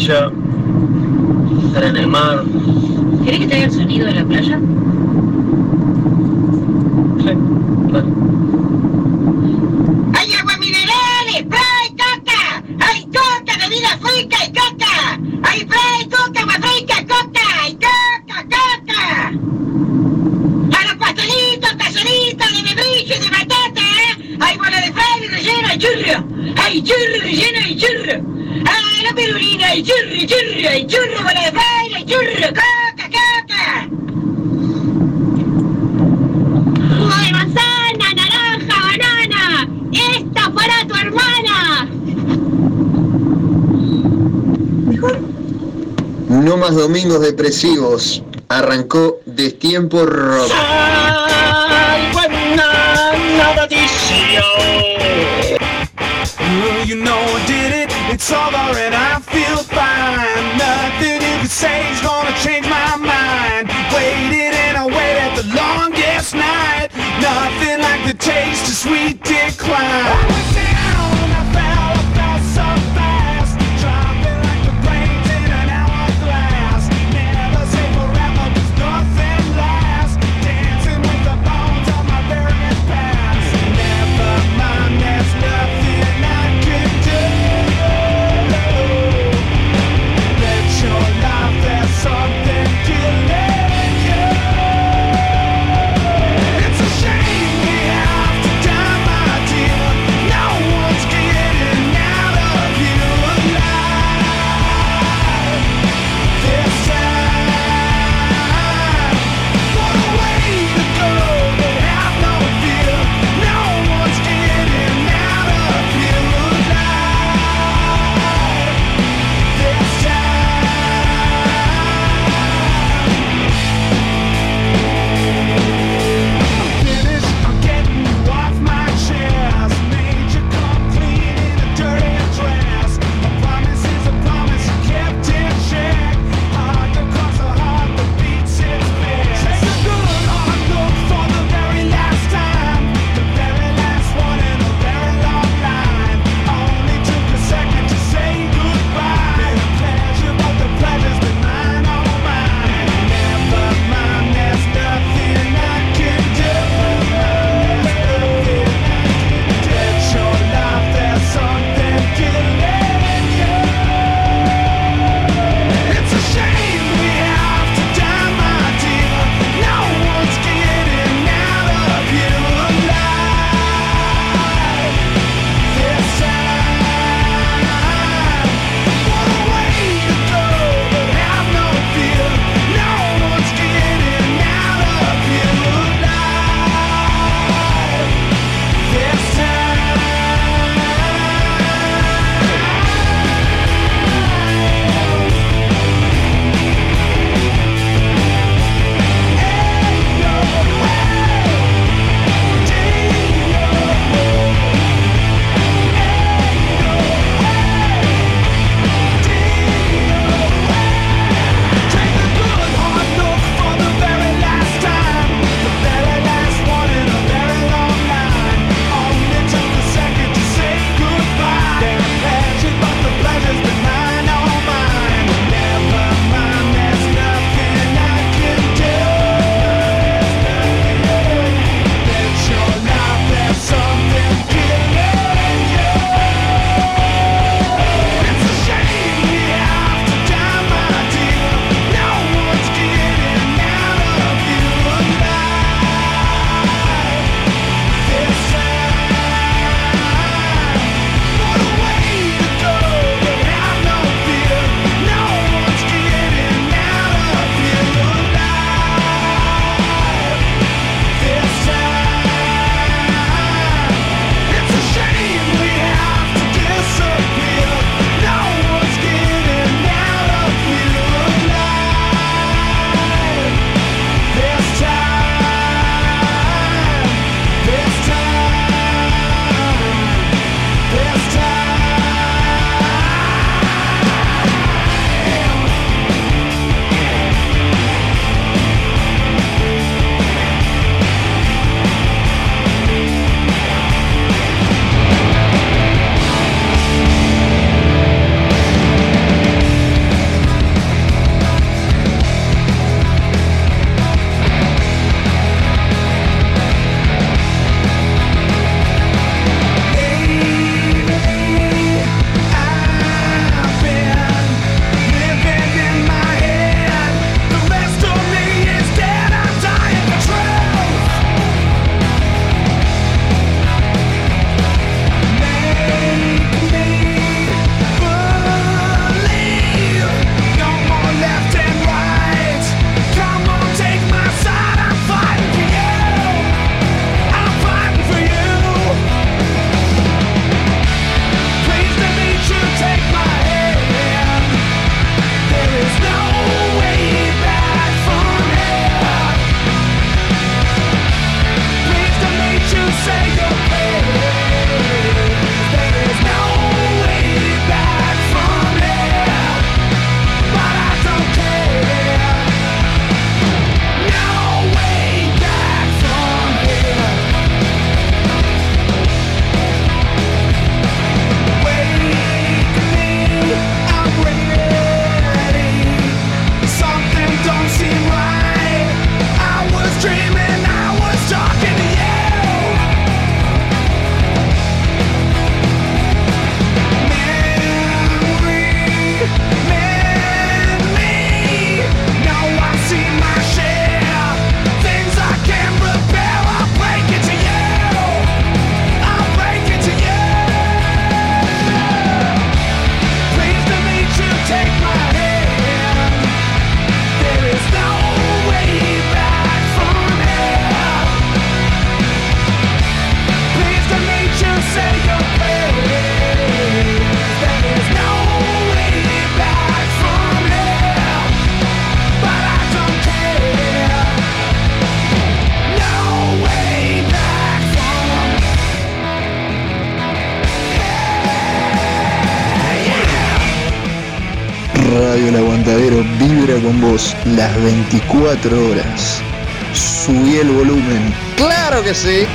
show. The taste is sweet las 24 horas. Subí el volumen. ¡Claro que sí!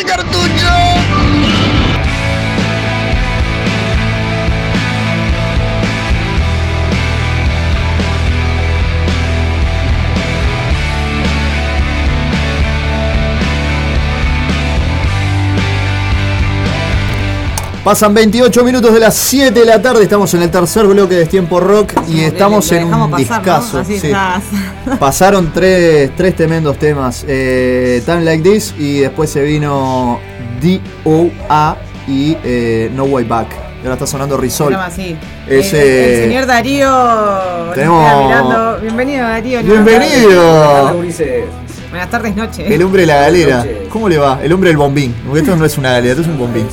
¡Prendele cartucho! Pasan 28 minutos de las 7 de la tarde, estamos en el tercer bloque de Tiempo Rock y estamos en un pasar, ¿no? discazo. Así sí. *laughs* Pasaron tres, tres tremendos temas. Eh, Time Like This y después se vino D.O.A. y eh, No Way Back. Y ahora está sonando Risol. Ese- El, el señor Darío. Tenemos-. Bienvenido, Darío. Bienvenido. Buenas tardes, noche. El hombre de la galera. ¿Cómo le va? El hombre del bombín. Porque esto no es una galera, esto es un bombín.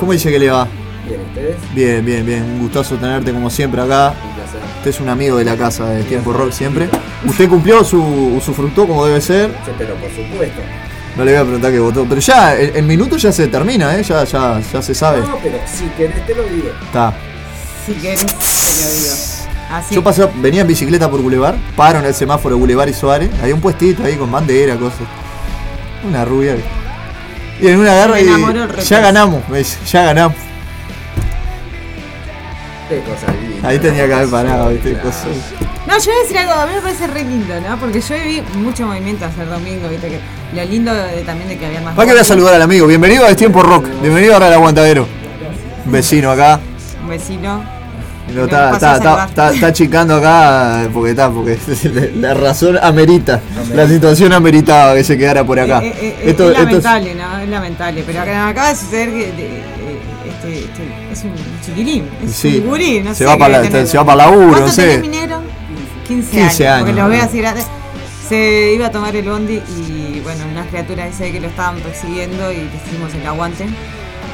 ¿Cómo dice que le va? Bien, ¿ustedes? Bien, bien, bien. Un gustazo tenerte como siempre acá. Usted es un amigo de la casa de Tiempo Rock siempre. Usted cumplió su usufructó como debe ser. Sí, pero por supuesto. No le voy a preguntar qué votó. Pero ya, el, el minuto ya se termina, ¿eh? Ya, ya, ya se sabe. No, pero si querés te lo digo. Está. Si querés, te lo digo. Así. Yo pasé, venía en bicicleta por Boulevard, paro en el semáforo Boulevard y Suárez, había un puestito ahí con bandera, cosas. Una rubia. Y en una y el ya ganamos, ya ganamos. Ahí tenía que haber parado, viste, cosas. No, yo voy a decir algo, a mí me parece re lindo, ¿no? Porque yo vi mucho movimiento ayer domingo, viste que lo lindo de- también de que había más. Va que voy a saludar al amigo, bienvenido a Tiempo Rock, bienvenido ahora al aguantadero. Un vecino acá. Un vecino. Me está, está, está, está- está achicando acá porque está, porque *laughs* la razón amerita, la situación ameritaba que se quedara por acá. Eh, eh, eh, Esto- es esto es- lamentable, ¿no? Es lamentable. Pero acá acaba de suceder que de- eh, este, este, es un chiquilín, es Sí, un gurí, no se sé va para la- se va para laburo, ¿Cuánto no sé. tenés, mi negro? 15, 15 años. Porque años. lo veo así grande. Se iba a tomar el bondi y bueno, unas criaturas dice que lo estaban persiguiendo y le hicimos el aguante.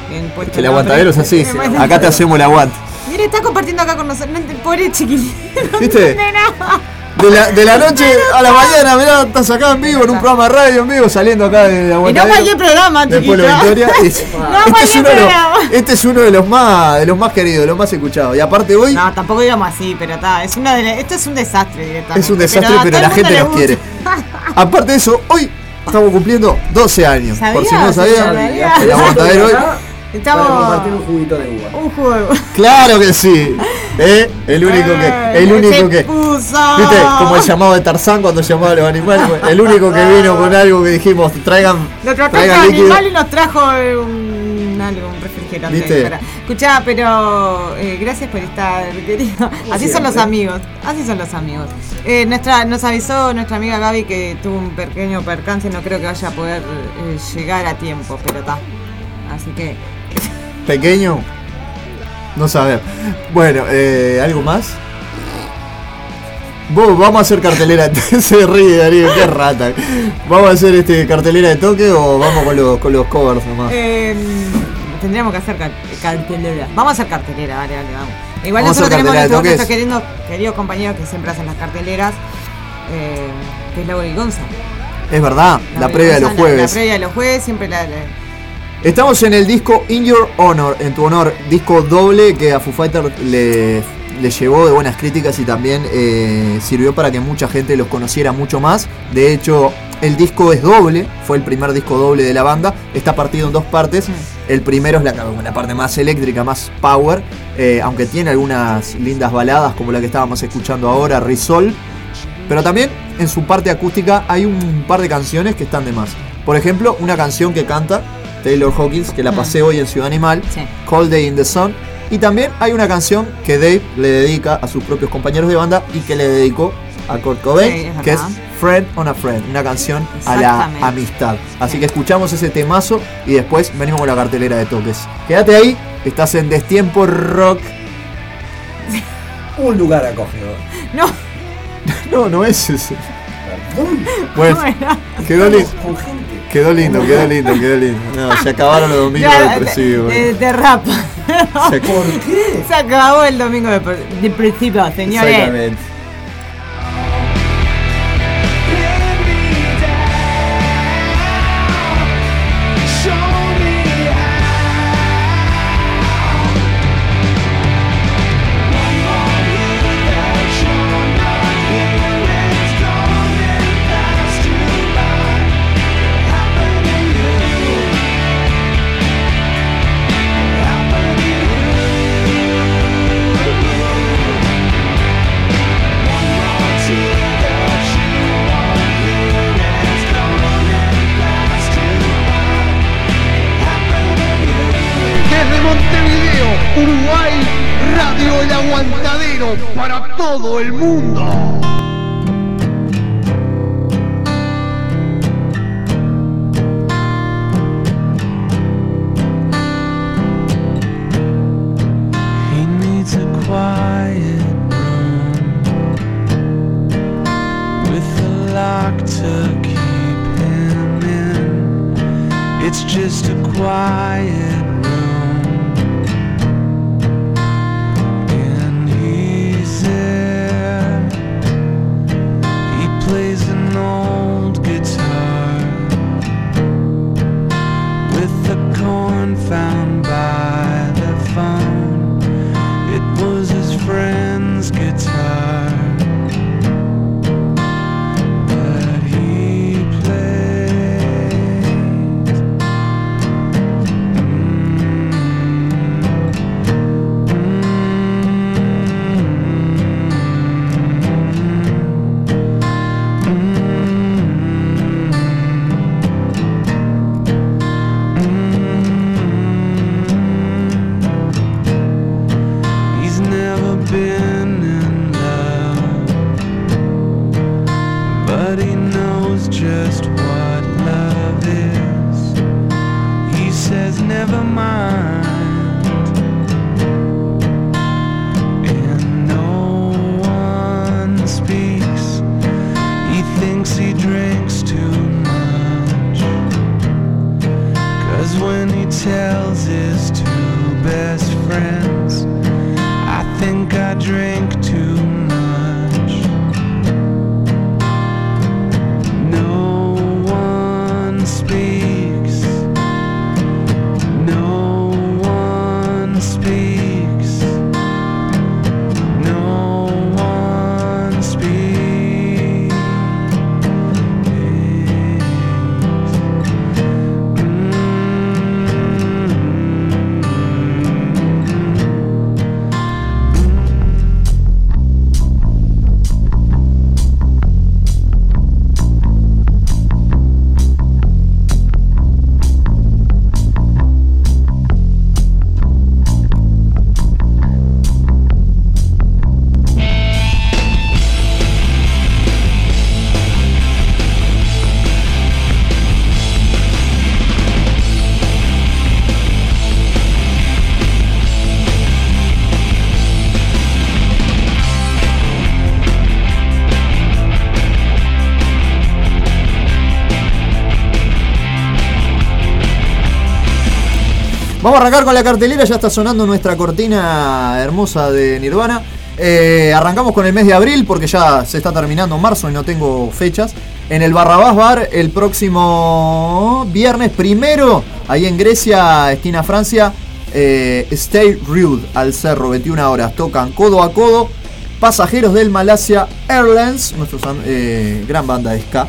Bien puesto el aguantadero es así, acá te hacemos el aguante. Mire, está compartiendo acá con nosotros. Pobre chiquilín. *laughs* No ¿Viste? nada. De la, de la noche a la mañana, mirá, estás acá en vivo, en un programa de radio en vivo, saliendo acá de Y no cualquier programa, de Victoria. *laughs* No este, es cualquier uno de los, programa. este es uno de los más de los más queridos, de los más escuchados. Y aparte hoy No, tampoco digamos así, pero está. Es una de la- esto es un desastre directamente. es un desastre, pero la gente nos quiere. *laughs* Aparte de eso, hoy estamos cumpliendo 12 años. Por si no sabían, ¿Sabías? el aguantadero hoy. Estamos. Para compartir un juguito de uva. Un juego. *laughs* Claro que sí. ¿Eh? El único que. El único que. puso. ¿Viste? Como el llamado de Tarzán cuando llamaba a los animales. El único que vino con algo que dijimos, traigan. Lo traigan de animal y nos trajo un, algo, un refrigerante. ¿Viste? Escuchá, pero eh, gracias por estar, querido. Así son los amigos. Así son los amigos. Eh, nuestra, nos avisó nuestra amiga Gaby que tuvo un pequeño percance. No creo que vaya a poder eh, llegar a tiempo, pero está. Así que. Pequeño. No saber. Bueno, eh, ¿algo más? Vos, vamos a hacer cartelera. *laughs* Se ríe Darío, qué rata. ¿Vamos a hacer este cartelera de toque o vamos con los, con los covers nomás? Eh, tendríamos que hacer car- cartelera. Vamos a hacer cartelera, dale, dale, vamos. Igual Vamos nosotros tenemos nuestros nuestros queridos, queridos compañeros que siempre hacen las carteleras, eh, que es Laura y Gonza. Es verdad, la previa de los Gonza, la- La, jueves. previa de los jueves siempre la... la- Estamos en el disco In Your Honor, en tu honor, disco doble que a Foo Fighters le, le llevó de buenas críticas y también eh, sirvió para que mucha gente los conociera mucho más. De hecho, el disco es doble, fue el primer disco doble de la banda, está partido en dos partes. El primero es la, la parte más eléctrica, más power, eh, aunque tiene algunas lindas baladas como la que estábamos escuchando ahora, Risol. Pero también en su parte acústica hay un par de canciones que están de más. Por ejemplo, una canción que canta Taylor Hawkins, que la pasé hoy en Ciudad Animal, Sí. Cold Day in the Sun. Y también hay una canción que Dave le dedica a sus propios compañeros de banda y que le dedicó a Kurt Cobain, Sí, es que es. Friend on a Friend, una canción a la amistad. Así que escuchamos ese temazo y después venimos con la cartelera de toques. Quédate ahí, estás en Destiempo Rock. Un lugar acogedor. No, *laughs* No, no es ese. Perdón. Bueno. quedó. Quedó lindo, quedó lindo, quedó lindo. No, se acabaron los domingos Ya, depresivos. de, de rap. Se- ¿Por qué? Se acabó el domingo de, depresivo, señores. Exactamente. best friend. Arrancar con la cartelera, ya está sonando nuestra cortina hermosa de Nirvana. Eh, arrancamos con el mes de abril porque ya se está terminando marzo y no tengo fechas. En el Barrabás Bar el próximo viernes primero, ahí en Grecia, esquina Francia, eh, Stay Rude al cerro, 21 horas. Tocan codo a codo. Pasajeros del Malasia Airlines, nuestra gran banda de ska.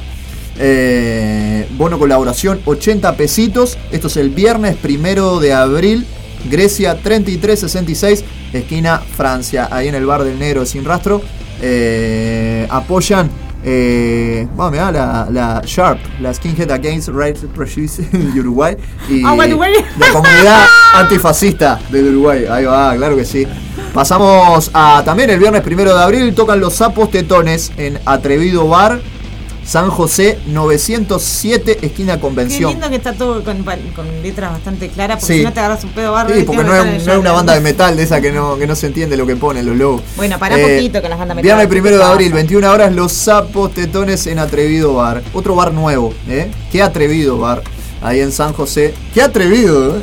Eh, bono colaboración 80 pesitos. Esto es el viernes primero de abril. Grecia 3366, esquina Francia. Ahí en el bar del negro sin rastro. Eh, apoyan Eh, bueno, mirá la, la Sharp, la Skinhead Against Right Prejudice *laughs* en Uruguay. Y Ah, bueno, bueno. la comunidad *laughs* antifascista del Uruguay. Ahí va, claro que sí. Pasamos a también el viernes primero de abril. Tocan los sapos tetones en Atrevido Bar, San José 907, esquina Qué Convención. lindo que está todo con, con letras bastante claras, porque Sí. si no te agarras un pedo bárbaro. Sí, porque no es, no una el banda de metal de esa que no, que no se entiende lo que ponen los logos. Bueno, pará Eh, poquito con las bandas Viernes metaleras. primero de ¿Qué abril, pasa? 21 horas, Los Sapos Tetones en Atrevido Bar. Otro bar nuevo, ¿eh? Qué atrevido bar. Ahí en San José. Qué atrevido, ¿eh?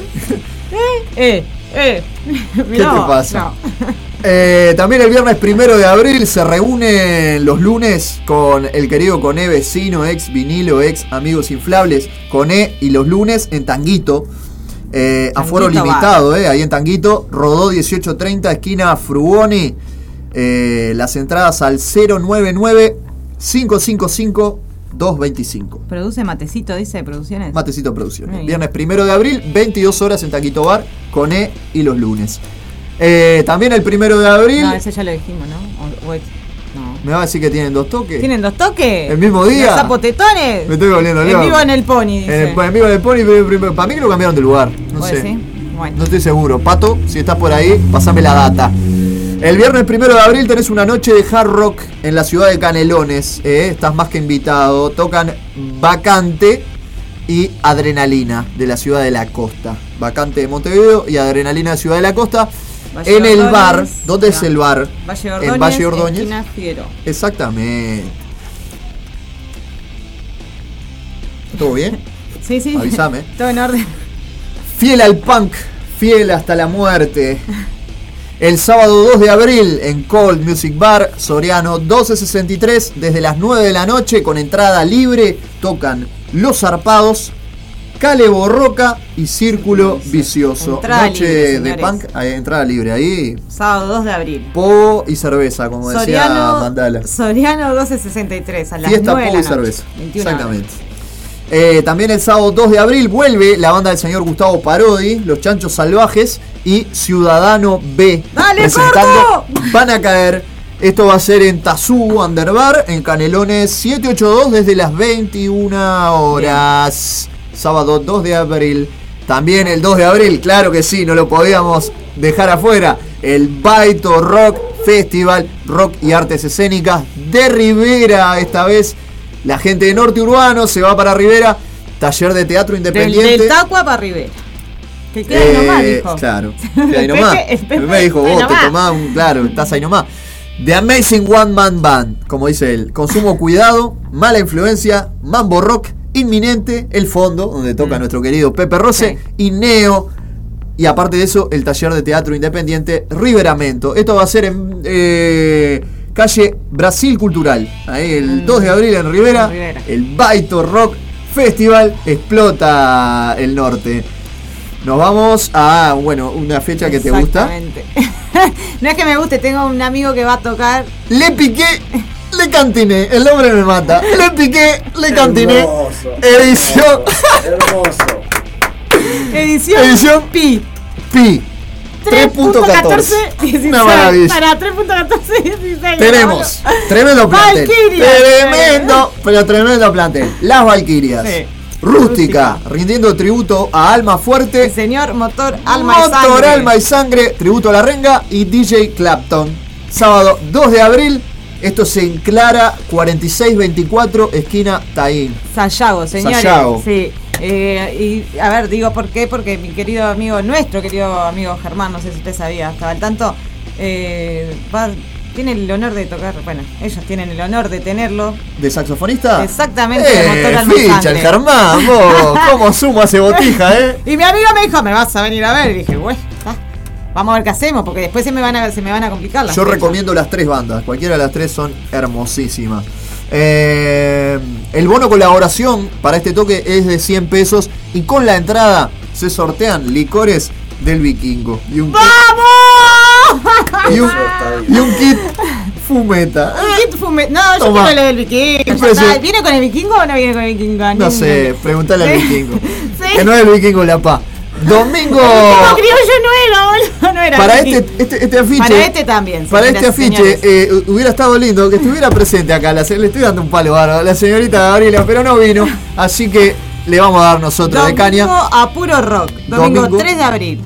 *laughs* Eh, eh. ¿Qué Mirá te pasa? no. *laughs* Eh, también el viernes primero de abril se reúnen los lunes con el querido Coné vecino, ex vinilo, ex amigos inflables. Coné y los lunes en Tanguito. Eh, aforo Tanguito limitado, eh, ahí en Tanguito. Rodó 1830, esquina Frugoni. Eh, las entradas al 099 555 225. Produce matecito, dice producciones. Matecito Producciones. Viernes primero de abril, 22 horas en Tanguito Bar, con E y los lunes. Eh, también el primero de abril. No, ese ya lo dijimos, ¿no? O- o ex- no. ¿Me va a decir que tienen dos toques? ¿Tienen dos toques? ¿El mismo día? ¿Los zapotetones? Me estoy volviendo En loco. vivo en el pony, dice. En el, en vivo en el Pony, pero para mí que lo cambiaron de lugar. No ¿Vos sé. Bueno. No estoy seguro. Pato, si estás por ahí, pasame la data. El viernes primero de abril tenés una noche de hard rock en la ciudad de Canelones. eh, Estás más que invitado. Tocan Vacante y Adrenalina de la ciudad de la costa. Vacante de Montevideo y Adrenalina de Ciudad de la Costa. Valle en el bar. ¿Dónde es el bar? Valle En Ordóñez, Valle Ordóñez. Exactamente. ¿Todo bien? *laughs* Sí, sí. Avísame. *laughs* Todo en orden. Fiel al punk, fiel hasta la muerte. El sábado 2 de abril en Cold Music Bar, Soriano 1263, desde las 9 de la noche con entrada libre, tocan Los Zarpados, Cale Borroca y Círculo Vicioso. Entrada noche libre, de punk, hay entrada libre ahí. Sábado 2 de abril. Po y cerveza, como decía Soriano, Mandala. Soriano 1263, a las Fiesta, 9 de po y cerveza. 21 horas. Exactamente. Eh, también el sábado 2 de abril vuelve la banda del señor Gustavo Parodi, Los Chanchos Salvajes y Ciudadano B. ¡Dale, presentando Van a caer. Esto va a ser en Tazú Underbar, en Canelones 782 desde las 21 horas. Sábado 2 de abril. También el 2 de abril, claro que sí, no lo podíamos dejar afuera. El Baito Rock Festival, Rock y Artes Escénicas de Rivera esta vez. La gente de Norte Urbano se va para Rivera. Taller de teatro Del, independiente. del Tacua para Rivera. Que queda ahí Eh, nomás, dijo. Claro, *laughs* queda ahí nomás. Me dijo, ahí vos te tomás un. Claro, estás ahí nomás. The Amazing One Man Band, como dice él. Consumo cuidado, mala influencia, mambo rock, inminente, el fondo, donde Mm. toca nuestro querido Pepe Rose, y Neo. Y aparte de eso, el taller de teatro independiente Riveramento. Esto va a ser en eh, calle Brasil Cultural. Ahí el 2 de abril en Rivera. Mm. El Baito Rock Festival explota el norte. Nos vamos a, bueno, una fecha que te gusta. Exactamente. *laughs* no es que me guste, tengo un amigo que va a tocar. Le piqué, *laughs* le cantiné. El nombre me mata. Le piqué, le cantiné. Hermoso. Edición. Hermoso. Edición, Edición Pi. Pi. 3.14. Una maravilla. Para 3.14, 16. Tenemos tremendo plantel. Valkyria. Tremendo, pero tremendo plantel. Las Valquirias. Sí. Rústica, rindiendo tributo a Alma Fuerte. El señor Motor Alma y Motor Sangre. Alma y Sangre, tributo a la renga y DJ Clapton. Sábado 2 de abril, esto se enclara 4624, esquina Taín. Sayago, señores. Sayago. Sí. Eh, y a ver, digo por qué, porque mi querido amigo, nuestro querido amigo Germán, no sé si usted sabía, estaba al tanto, eh, va- tiene el honor de tocar, bueno, ellos tienen el honor de tenerlo. ¿De saxofonista? Exactamente, de Eh, y ficha el Germán, vos, cómo suma ese botija, eh. *laughs* Y mi amigo me dijo, me vas a venir a ver. Y dije, bueno, está. Vamos a ver qué hacemos, porque después se me van a, se me van a complicar las Yo recomiendo las tres bandas, cualquiera de las tres son hermosísimas. Eh, el bono colaboración para este toque es de 100 pesos y con la entrada se sortean licores del vikingo. Y un, ¡Vamos! y un, y un kit fumeta. Un kit fume- No, yo Toma. quiero el del vikingo. ¿Viene con el vikingo o no viene con el vikingo? No sé, pregúntale al vikingo. *laughs* Sí. Que no es el vikingo La Paz. Domingo. Criollo no era, boludo, no era. Para este, este, este afiche. Para este también. Para este afiche eh, hubiera estado lindo que estuviera presente acá. La, le estoy dando un palo a la señorita Gabriela, pero no vino. Así que le vamos a dar nosotros de caña. Domingo a puro rock. Domingo, Domingo. 3 de abril.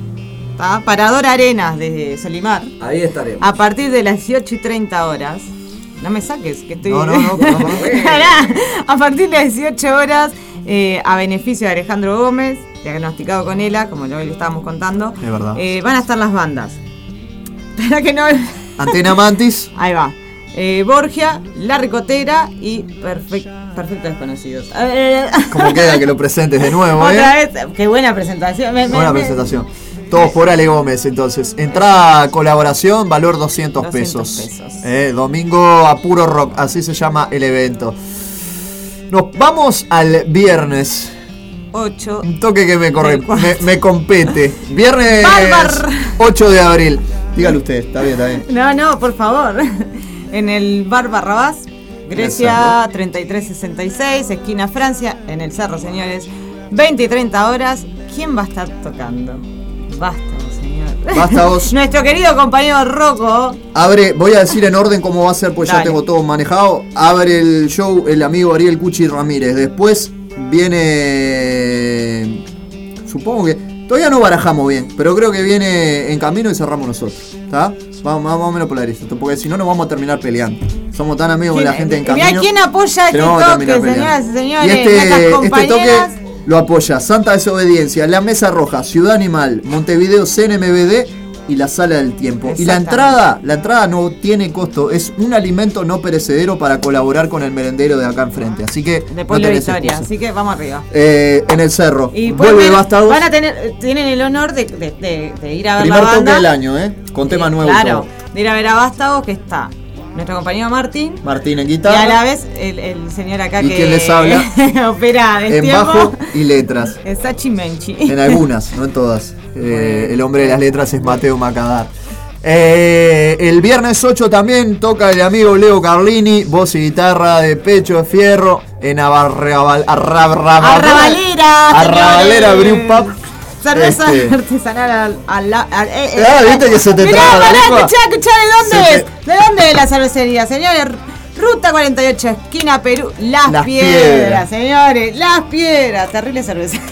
¿tá? Parador Arenas desde Solimar. Ahí estaremos. A partir de las 18 y 30 horas. No me saques, que estoy. No, no, no, no, no. *laughs* Pará. a partir de las 18 horas, eh, a beneficio de Alejandro Gómez, diagnosticado con ELA, como hoy le estábamos contando. Es verdad. eh, van a estar las bandas. *laughs* Espera que no. Antena Mantis. *laughs* Ahí va. Eh, Borgia, La Ricotera y Perfec- Perfectos Desconocidos. Como queda que lo *laughs* presentes de nuevo, Otra ¿eh? vez, qué buena presentación. Me- me- Buena me- presentación. Todos por Ale Gómez, entonces. Entrada colaboración, valor 200, 200 pesos. pesos. Eh, domingo a puro rock, así se llama el evento. Nos vamos al viernes. 8. Un toque que me, corre, me, me compete. Viernes Bárbaro. 8 de abril. Dígale usted, está bien, está bien. No, no, por favor. *laughs* En el Bar Barrabás, Grecia 3366, esquina Francia, en el cerro, señores. 20 y 30 horas. ¿Quién va a estar tocando? Basta, señor. Basta vos. *laughs* Nuestro querido compañero Rocco. Abre, voy a decir en orden cómo va a ser, pues ya tengo todo manejado. Abre el show el amigo Ariel Cuchi Ramírez. Después viene. Supongo que. Todavía no barajamos bien, pero creo que viene en camino y cerramos nosotros. ¿Está? Vamos más o menos por la derecha, porque si no nos vamos a terminar peleando. Somos tan amigos con la gente en camino. Mirá quién apoya este toque, señoras y señores. Y este, este toque lo apoya Santa Desobediencia, La Mesa Roja, Ciudad Animal, Montevideo CNMBD y la Sala del Tiempo. Y la entrada, la entrada no tiene costo, es un alimento no perecedero para colaborar con el merendero de acá enfrente. Así que de Pueblo Victoria, excusa. así que vamos arriba. Eh, en el cerro. Y Vuelve van a tener, tienen el honor de, de- de- de ir a ver Primer la toque banda. del año, ¿eh? Con tema Eh, nuevo. y Claro, todo. de ir a ver a Vástagos, que está nuestro compañero Martín. Martín en Y guitarra. a la vez el, el señor acá ¿Y que quién les habla? *laughs* opera de en tiempo. bajo y letras. Es Sachi Menchi. En algunas, *laughs* no en todas. Eh, el hombre de las letras es Mateo Macadar. Eh, el viernes 8 también toca el amigo Leo Carlini, voz y guitarra de pecho de fierro en Arrabalera. Arrabalera. Brew Pub. Cerveza Este. artesanal al, al la- eh, eh, Ah, ¿viste que se te Mirá, pará, escuchá, escuchá, ¿de dónde Se es? ¿De dónde es la cervecería, señores? Ruta 48, esquina Perú, Las, Las piedras, Piedras. señores, Las Piedras, terrible cerveza. *laughs*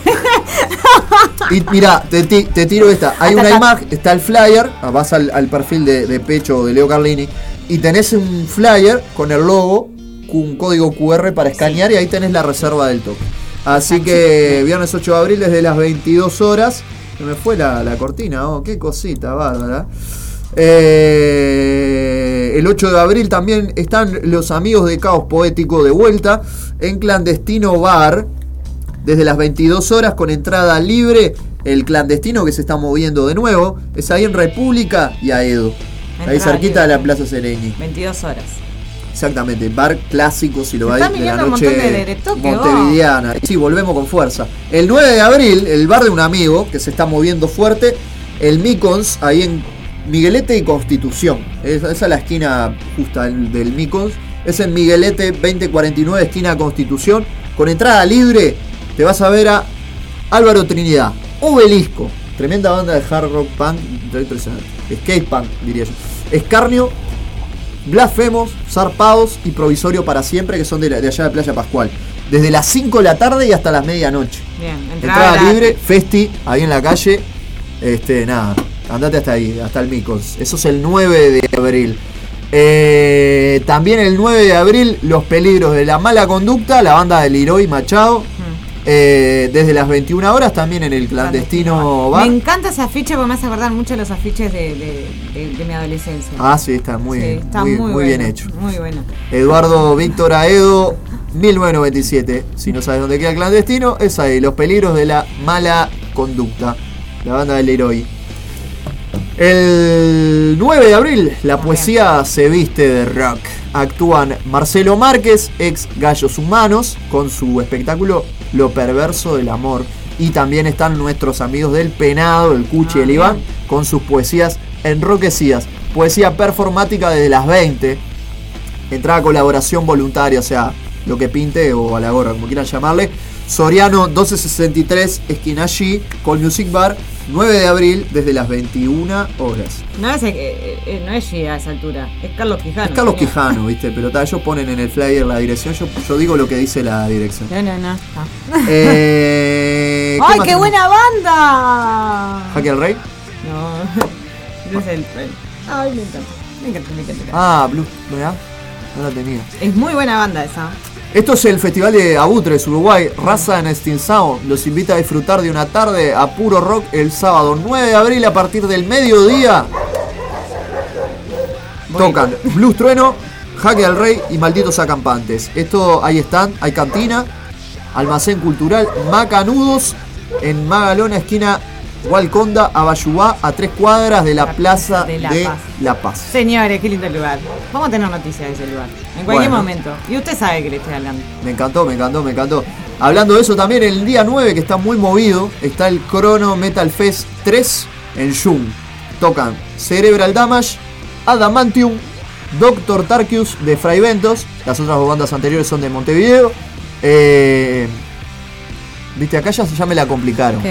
Y mira, te, te tiro esta. Hay una imagen, está el flyer, vas al, al perfil de, de pecho de Leo Carlini y tenés un flyer con el logo, con un código QR para escanear y ahí tenés la reserva del toque. Así que viernes 8 de abril desde las 22 horas. Se me fue la, la cortina, oh, qué cosita, bárbara. Eh, el 8 de abril también están los amigos de Caos Poético de vuelta en Clandestino Bar desde las 22 horas con entrada libre. El clandestino que se está moviendo de nuevo es ahí en República y Aedo. Ahí cerquita de la Plaza Sereni. 22 horas. Exactamente, bar clásico si lo vais de la noche de- de montevideana. Sí, volvemos con fuerza. El 9 de abril, el bar de un amigo que se está moviendo fuerte, el Micons, ahí en Miguelete y Constitución. Esa, esa es la esquina justa del, del Micons. Es en Miguelete 2049, esquina Constitución. Con entrada libre, te vas a ver a Álvaro Trinidad, Obelisco, tremenda banda de hard rock punk. Skate punk, diría yo. Escarnio, Blasfemos, Zarpados y Provisorio para siempre, que son de, la- de allá de Playa Pascual. Desde las 5 de la tarde y hasta las medianoche. Bien, Entrada entrada libre, festi, ahí en la calle. Este, nada, andate hasta ahí, hasta el Micos. Eso es el 9 de abril. Eh, también el 9 de abril, Los Peligros de la Mala Conducta, la banda de Leroy Machado. Eh, desde las 21 horas también en el clandestino Me bar. encanta ese afiche porque me hace acordar mucho los afiches de, de- de- de mi adolescencia. Ah, sí, está muy, Sí, está muy, muy, muy bien hecho. Muy bueno. Eduardo Víctor Aedo, 1997. Si no sabes dónde queda el clandestino, es ahí. Los peligros de la mala conducta. La banda del héroe. El 9 de abril, la poesía se viste de rock. Actúan Marcelo Márquez, ex Gallos Humanos, con su espectáculo Lo Perverso del Amor. Y también están nuestros amigos del Penado, el Cuchi y el Iván, con sus poesías enroquecidas. Poesía performática desde las 20. Entrada colaboración voluntaria, o sea, lo que pinte o a la gorra, como quieran llamarle. Soriano 1263, esquina G, Call Music Bar, 9 de abril, desde las 21 horas. No es, eh, eh, eh, no es G a esa altura, es Carlos Quijano. Es Carlos señor. Quijano, ¿viste? Pero ta, ellos ponen en el flyer la dirección, yo, yo digo lo que dice la dirección. No, no, no. Eh, *laughs* ¡Ay, qué buena banda! ¿Jaque al Rey? No, *laughs* no es el. el- Ay, me encanta. Me encanta, me encanta. Ah, Blue, ¿verdad? No la tenía. Es muy buena banda esa. Esto es el Festival de Abutres, Uruguay, Raza en Sound. Los invita a disfrutar de una tarde a puro rock el sábado 9 de abril a partir del mediodía. Tocan Blues Trueno, Jaque al Rey y Malditos Acampantes. Esto ahí están, hay cantina, almacén cultural Macanudos en Magalona, esquina Hualconda, Abayubá, a tres cuadras de la, plaza de de La La Paz. Paz. Señores, qué lindo lugar. Vamos a tener noticias de ese lugar. En cualquier Bueno. momento. Y usted sabe que le estoy hablando. Me encantó, me encantó, me encantó. Hablando de eso también, el día 9, que está muy movido, está el Chrono Metal Fest 3 en Jung. Tocan Cerebral Damage, Adamantium, Doctor Tarkius de Fray Ventos. Las otras dos bandas anteriores son de Montevideo. Eh, Viste, acá ya, ya me la complicaron.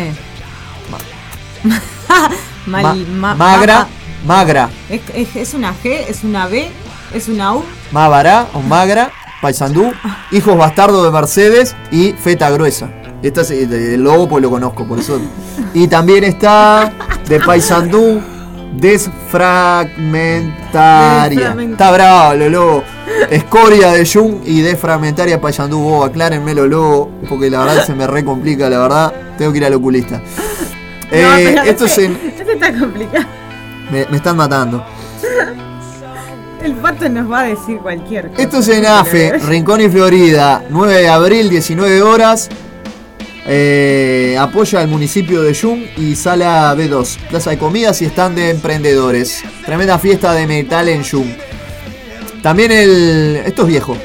*laughs* Ma- Mal- ma- magra, ma- Magra, Es, es- es una G, es una B, es una U. Mavará o Magra, Paysandú, Hijos Bastardos de Mercedes y Feta Gruesa. Este es el el logo, pues lo conozco, por eso. Y también está de Paysandú, Desfragmentaria. Desfragmentaria. Está bravo los logos. Escoria de Jung y Desfragmentaria Paysandú. Vos aclárenme los logos, porque la verdad se me re complica, la verdad. Tengo que ir al oculista. Eh, No, esto es este- en. *laughs* este está complicado. Me, me están matando. *laughs* El pato nos va a decir cualquier cosa. Esto es en AFE, *laughs* Rincón y Florida, 9 de abril, 19 horas. Eh, apoya al municipio de Jung y sala B2, plaza de comidas y stand de emprendedores. Tremenda fiesta de metal en Jung. También el. Esto es viejo. Ok.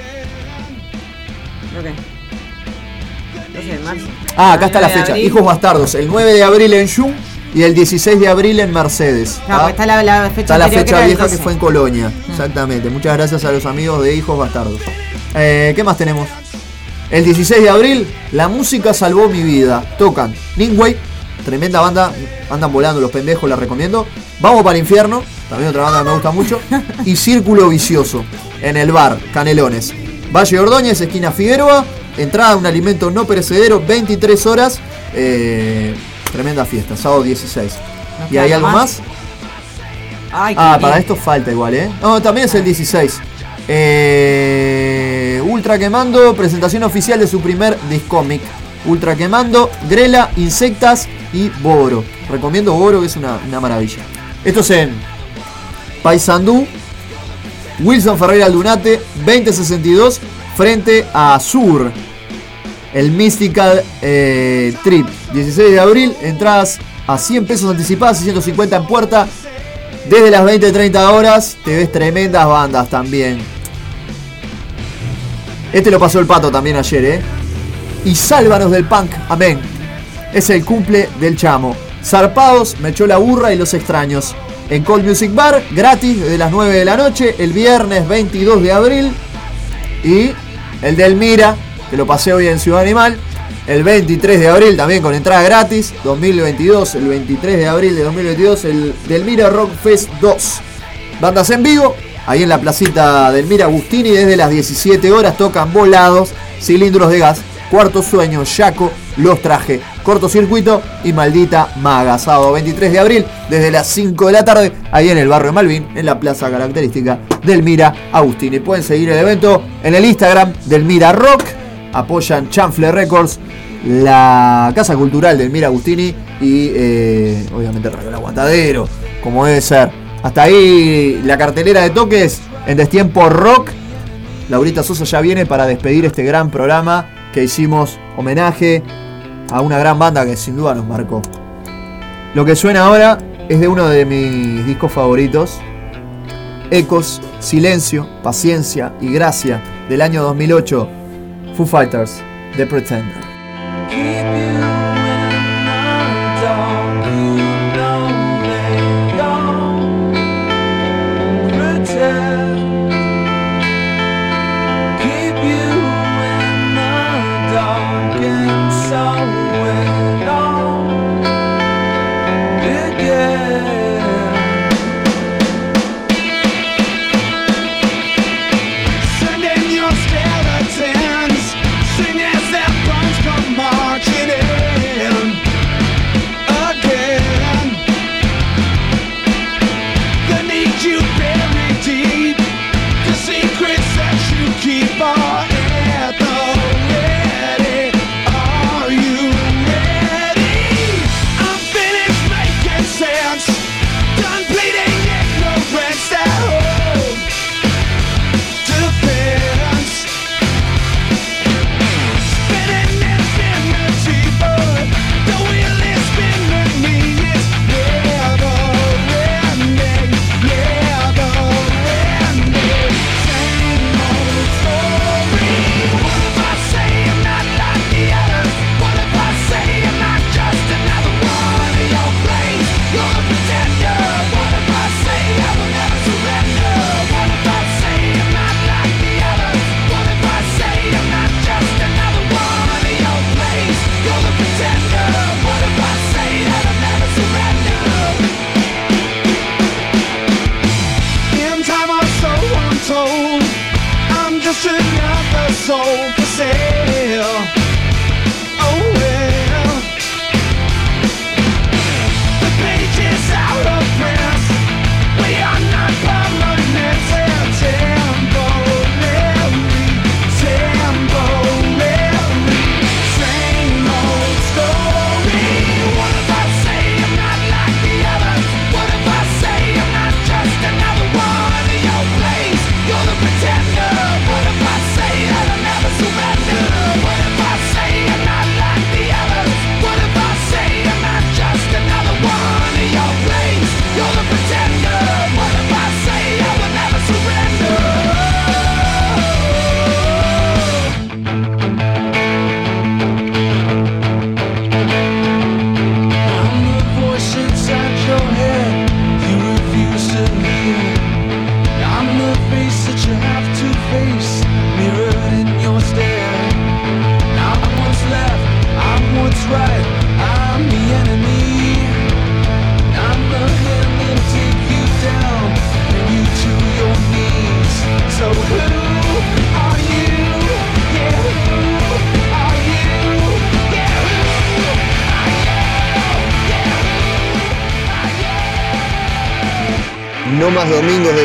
12 de marzo. Ah, acá está la 9 de fecha. abril. Hijos bastardos. El 9 de abril en Jung y el 16 de abril en Mercedes. Claro, ¿ah? pues está la, la fecha Está la fecha vieja que 12. fue en Colonia. Exactamente. Muchas gracias a los amigos de Hijos Bastardos. Eh, ¿Qué más tenemos? El 16 de abril, La música salvó mi vida. Tocan Ningway, tremenda banda. Andan volando los pendejos, la recomiendo. Vamos para el infierno, también otra banda que me gusta mucho. *laughs* Y Círculo Vicioso, en el bar Canelones. Valle Ordóñez, esquina Figueroa. Entrada un alimento no perecedero, 23 horas. Eh, tremenda fiesta, sábado 16. ¿Nos ¿Y hay algo más? más? Ay, qué Ah, bien. para esto falta igual, ¿eh? No, también es el 16. Eh, Ultra Quemando, presentación oficial de su primer discómic. Ultra Quemando, Grela, Insectas y Boro. Recomiendo Boro, que es una, una maravilla. Esto es en Paysandú, Wilson Ferreira Aldunate, 2062, frente a Sur. El Mystical eh, Trip, 16 de abril, entradas a 100 pesos anticipadas y 150 en puerta. Desde las 20-30 horas te ves tremendas bandas también. Este lo pasó el pato también ayer, ¿eh? Y sálvanos del punk, amén. Es el cumple del chamo. Zarpados, me echó la burra y los extraños. En Cold Music Bar, gratis desde las 9 de la noche, el viernes 22 de abril. Y el del Mira, que lo pasé hoy en Ciudad Animal, el 23 de abril también con entrada gratis. 2022, el 23 de abril de 2022, el del Mira Rock Fest 2. Bandas en vivo, ahí en la placita del Mira Agustini, desde las 17 horas tocan volados, cilindros de gas, cuarto sueño, Yaco, los traje, cortocircuito y maldita maga. Sábado 23 de abril, desde las 5 de la tarde, ahí en el barrio de Malvin, en la plaza característica del Mira Agustini. Pueden seguir el evento en el Instagram del Mira Rock, apoyan Chanfle Records, la Casa Cultural del Mira Agustini y eh, obviamente Radio El Aguantadero, como debe ser. Hasta ahí la cartelera de toques en Destiempo Rock. Laurita Sosa ya viene para despedir este gran programa que hicimos homenaje a una gran banda que sin duda nos marcó. Lo que suena ahora es de uno de mis discos favoritos. Ecos, Silencio, Paciencia y Gracia del año 2008. Foo Fighters, The Pretender.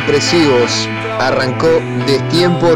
Depresivos. Arrancó Destiempo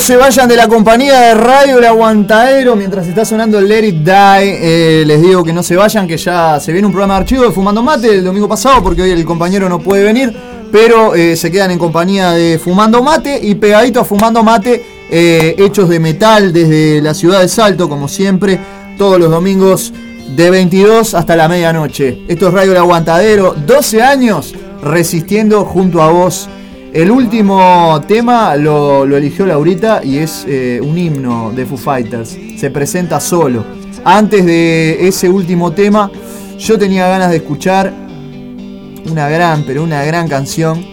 No se vayan de la compañía de Radio El Aguantadero mientras está sonando el Let It Die. Eh, les digo que no se vayan, que ya se viene un programa de archivo de Fumando Mate el domingo pasado, porque hoy el compañero no puede venir. Pero eh, se quedan en compañía de Fumando Mate y pegadito a Fumando Mate, eh, hechos de metal desde la ciudad de Salto, como siempre, todos los domingos de 22 hasta la medianoche. Esto es Radio El Aguantadero, 12 años resistiendo junto a vos. El último tema lo, eligió Laurita y es eh, un himno de Foo Fighters. Se presenta solo. Antes de ese último tema, yo tenía ganas de escuchar una gran, pero una gran canción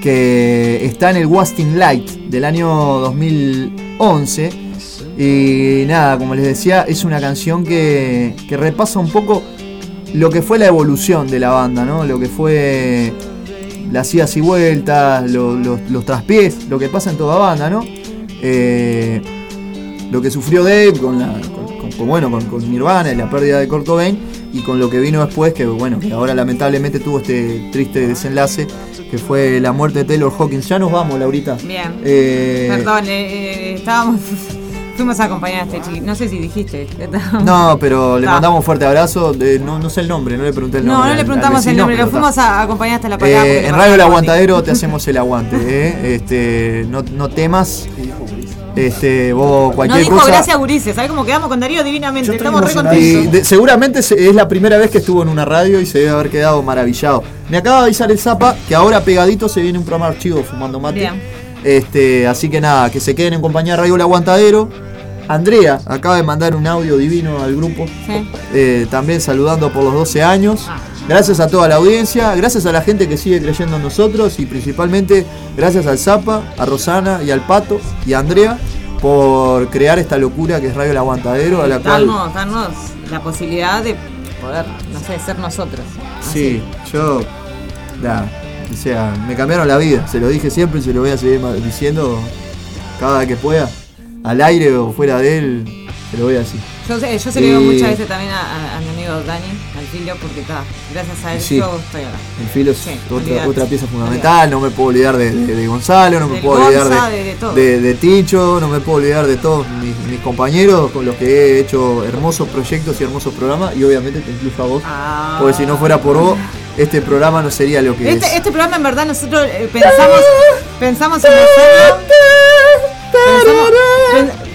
que está en el Wasting Light del año 2011. Y nada, como les decía, es una canción que, que repasa un poco lo que fue la evolución de la banda, ¿no? Lo que fue las idas y vueltas, lo- los, los traspiés, lo que pasa en toda banda, ¿no? Eh, lo que sufrió Dave con, la, con, con- con, bueno, con, con Nirvana y la pérdida de Kurt Cobain y con lo que vino después, que bueno, que ahora lamentablemente tuvo este triste desenlace, que fue la muerte de Taylor Hawkins. Ya nos vamos, Laurita. Bien. Eh, Perdón, eh, eh, estábamos. Fuimos a acompañar a este chico. No sé si dijiste. *laughs* No, pero le mandamos un fuerte abrazo. no, no sé el nombre, no le pregunté el No, nombre. no le al- al preguntamos el nombre, lo fuimos a acompañar hasta la parada. Eh, le en Radio El Aguantadero te *laughs* hacemos el aguante, ¿eh? Este, no, no temas. Este, vos No cualquier dijo cosa. gracias Gurises, ¿sabes cómo quedamos con Darío divinamente? Estamos re Y contentos. de- seguramente se- es la primera vez que estuvo en una radio y se debe haber quedado maravillado. Me acaba de avisar el Zapa que ahora pegadito se viene un programa archivo fumando mate. Bien. Este, así que nada, que se queden en compañía de Radio El Aguantadero. Andrea acaba de mandar un audio divino al grupo. Sí. eh, también saludando por los 12 años. Gracias a toda la audiencia, gracias a la gente que sigue creyendo en nosotros y principalmente gracias al Zapa, a Rosana y al Pato y a Andrea por crear esta locura que es Radio El Aguantadero, a la cual Darnos, darnos la posibilidad de poder, no sé, ser nosotros. Sí, yo. o sea, me cambiaron la vida. Se lo dije siempre y se lo voy a seguir diciendo cada vez que pueda. Al aire o fuera de él, se lo voy a decir. Yo, yo se lo digo muchas veces también a, a- a mi amigo Dani, al filio, porque está, gracias a él Sí. yo estoy acá. El filo es Sí, otra, otra pieza fundamental. No me puedo olvidar de, de- de Gonzalo, no me puedo olvidar Gonza, de, de- Ticho, no me puedo olvidar de todos mis, mis compañeros con los que he hecho hermosos proyectos y hermosos programas. Y obviamente te incluyo a vos. Porque si no fuera por vos, este programa no sería lo que es. Este, este programa en verdad nosotros eh, pensamos, pensamos en hacerlo. Pensamos- pen-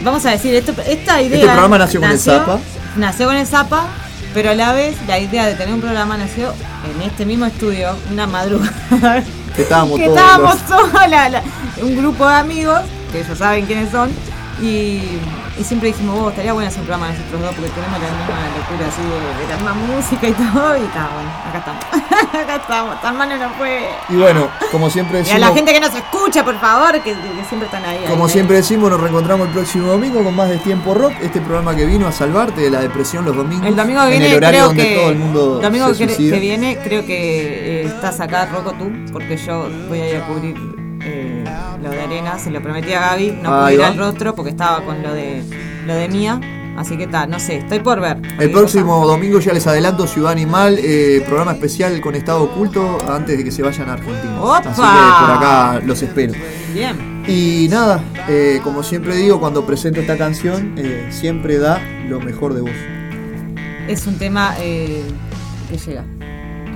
vamos a decir, esto, esta idea. Este programa nació con el Zapa. Nació con el Zapa, pero a la vez la idea de tener un programa nació en este mismo estudio, una madrugada. Que estábamos que todos estábamos los- todos la- la- un grupo de amigos porque ellos saben quiénes son. Y, y siempre dijimos, vos, estaría bueno hacer un programa nosotros dos porque tenemos la misma locura así de, de la misma música y todo. Y está bueno, acá estamos. *laughs* acá estamos, tan malo no fue. Y bueno, como siempre Y a decimos, la gente que nos escucha, por favor, que, que siempre están ahí. como ahí, siempre decimos, nos reencontramos el próximo domingo con más de Tiempo Rock, este programa que vino a salvarte de la depresión los domingos. El domingo que en viene el horario creo donde que todo el mundo el domingo se que, suicida. que viene creo que eh, estás acá Rocco tú porque yo voy a ir a cubrir eh, lo de arena se lo prometí a Gaby no pude ir al rostro porque estaba con lo de lo de mía así que está no sé estoy por ver El próximo domingo ya les adelanto Ciudad Animal, eh, programa especial con estado oculto antes de que se vayan a Argentina. ¡Opa! Así que por acá los espero. bien Y nada, eh, como siempre digo, cuando presento esta canción, eh, siempre da lo mejor de vos. es un tema que llega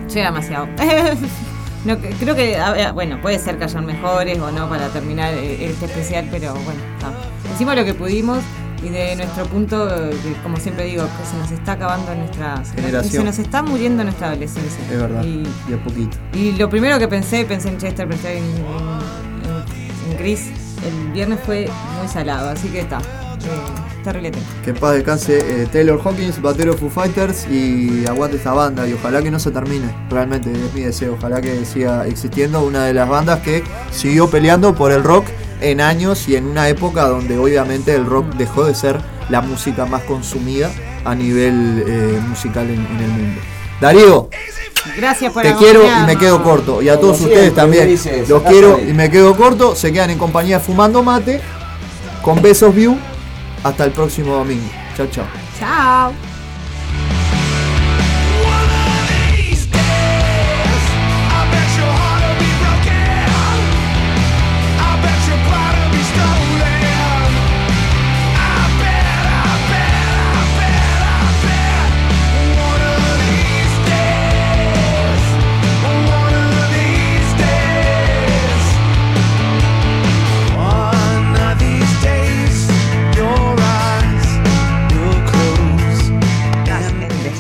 llega demasiado *laughs* No, creo que, bueno, puede ser que hayan mejores o no para terminar eh, este especial, pero bueno, está. hicimos lo que pudimos y de nuestro punto, eh, como siempre digo, que se nos está acabando nuestra Generación. se nos está muriendo nuestra adolescencia. Es verdad. Y, Y a poquito. y lo primero que pensé, pensé en Chester, pensé en, en, en Chris. El viernes fue muy salado, así que está. Eh, terrible tema. Que en paz descanse eh, Taylor Hawkins, batero Foo Fighters y aguante esta banda. Y ojalá que no se termine. Realmente es mi deseo. Ojalá que siga existiendo una de las bandas que siguió peleando por el rock en años y en una época donde obviamente el rock dejó de ser la música más consumida a nivel eh, musical en, en el mundo. Darío, Gracias por te quiero y me quedo corto. Y a todos ustedes también. Los quiero y me quedo corto. Se quedan en compañía fumando mate. Con besos view. Hasta el próximo domingo. Chao, chao. Chao.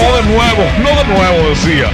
No de nuevo, no de nuevo, decía.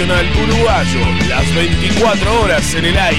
Nacional uruguayo. Las 24 horas en el aire.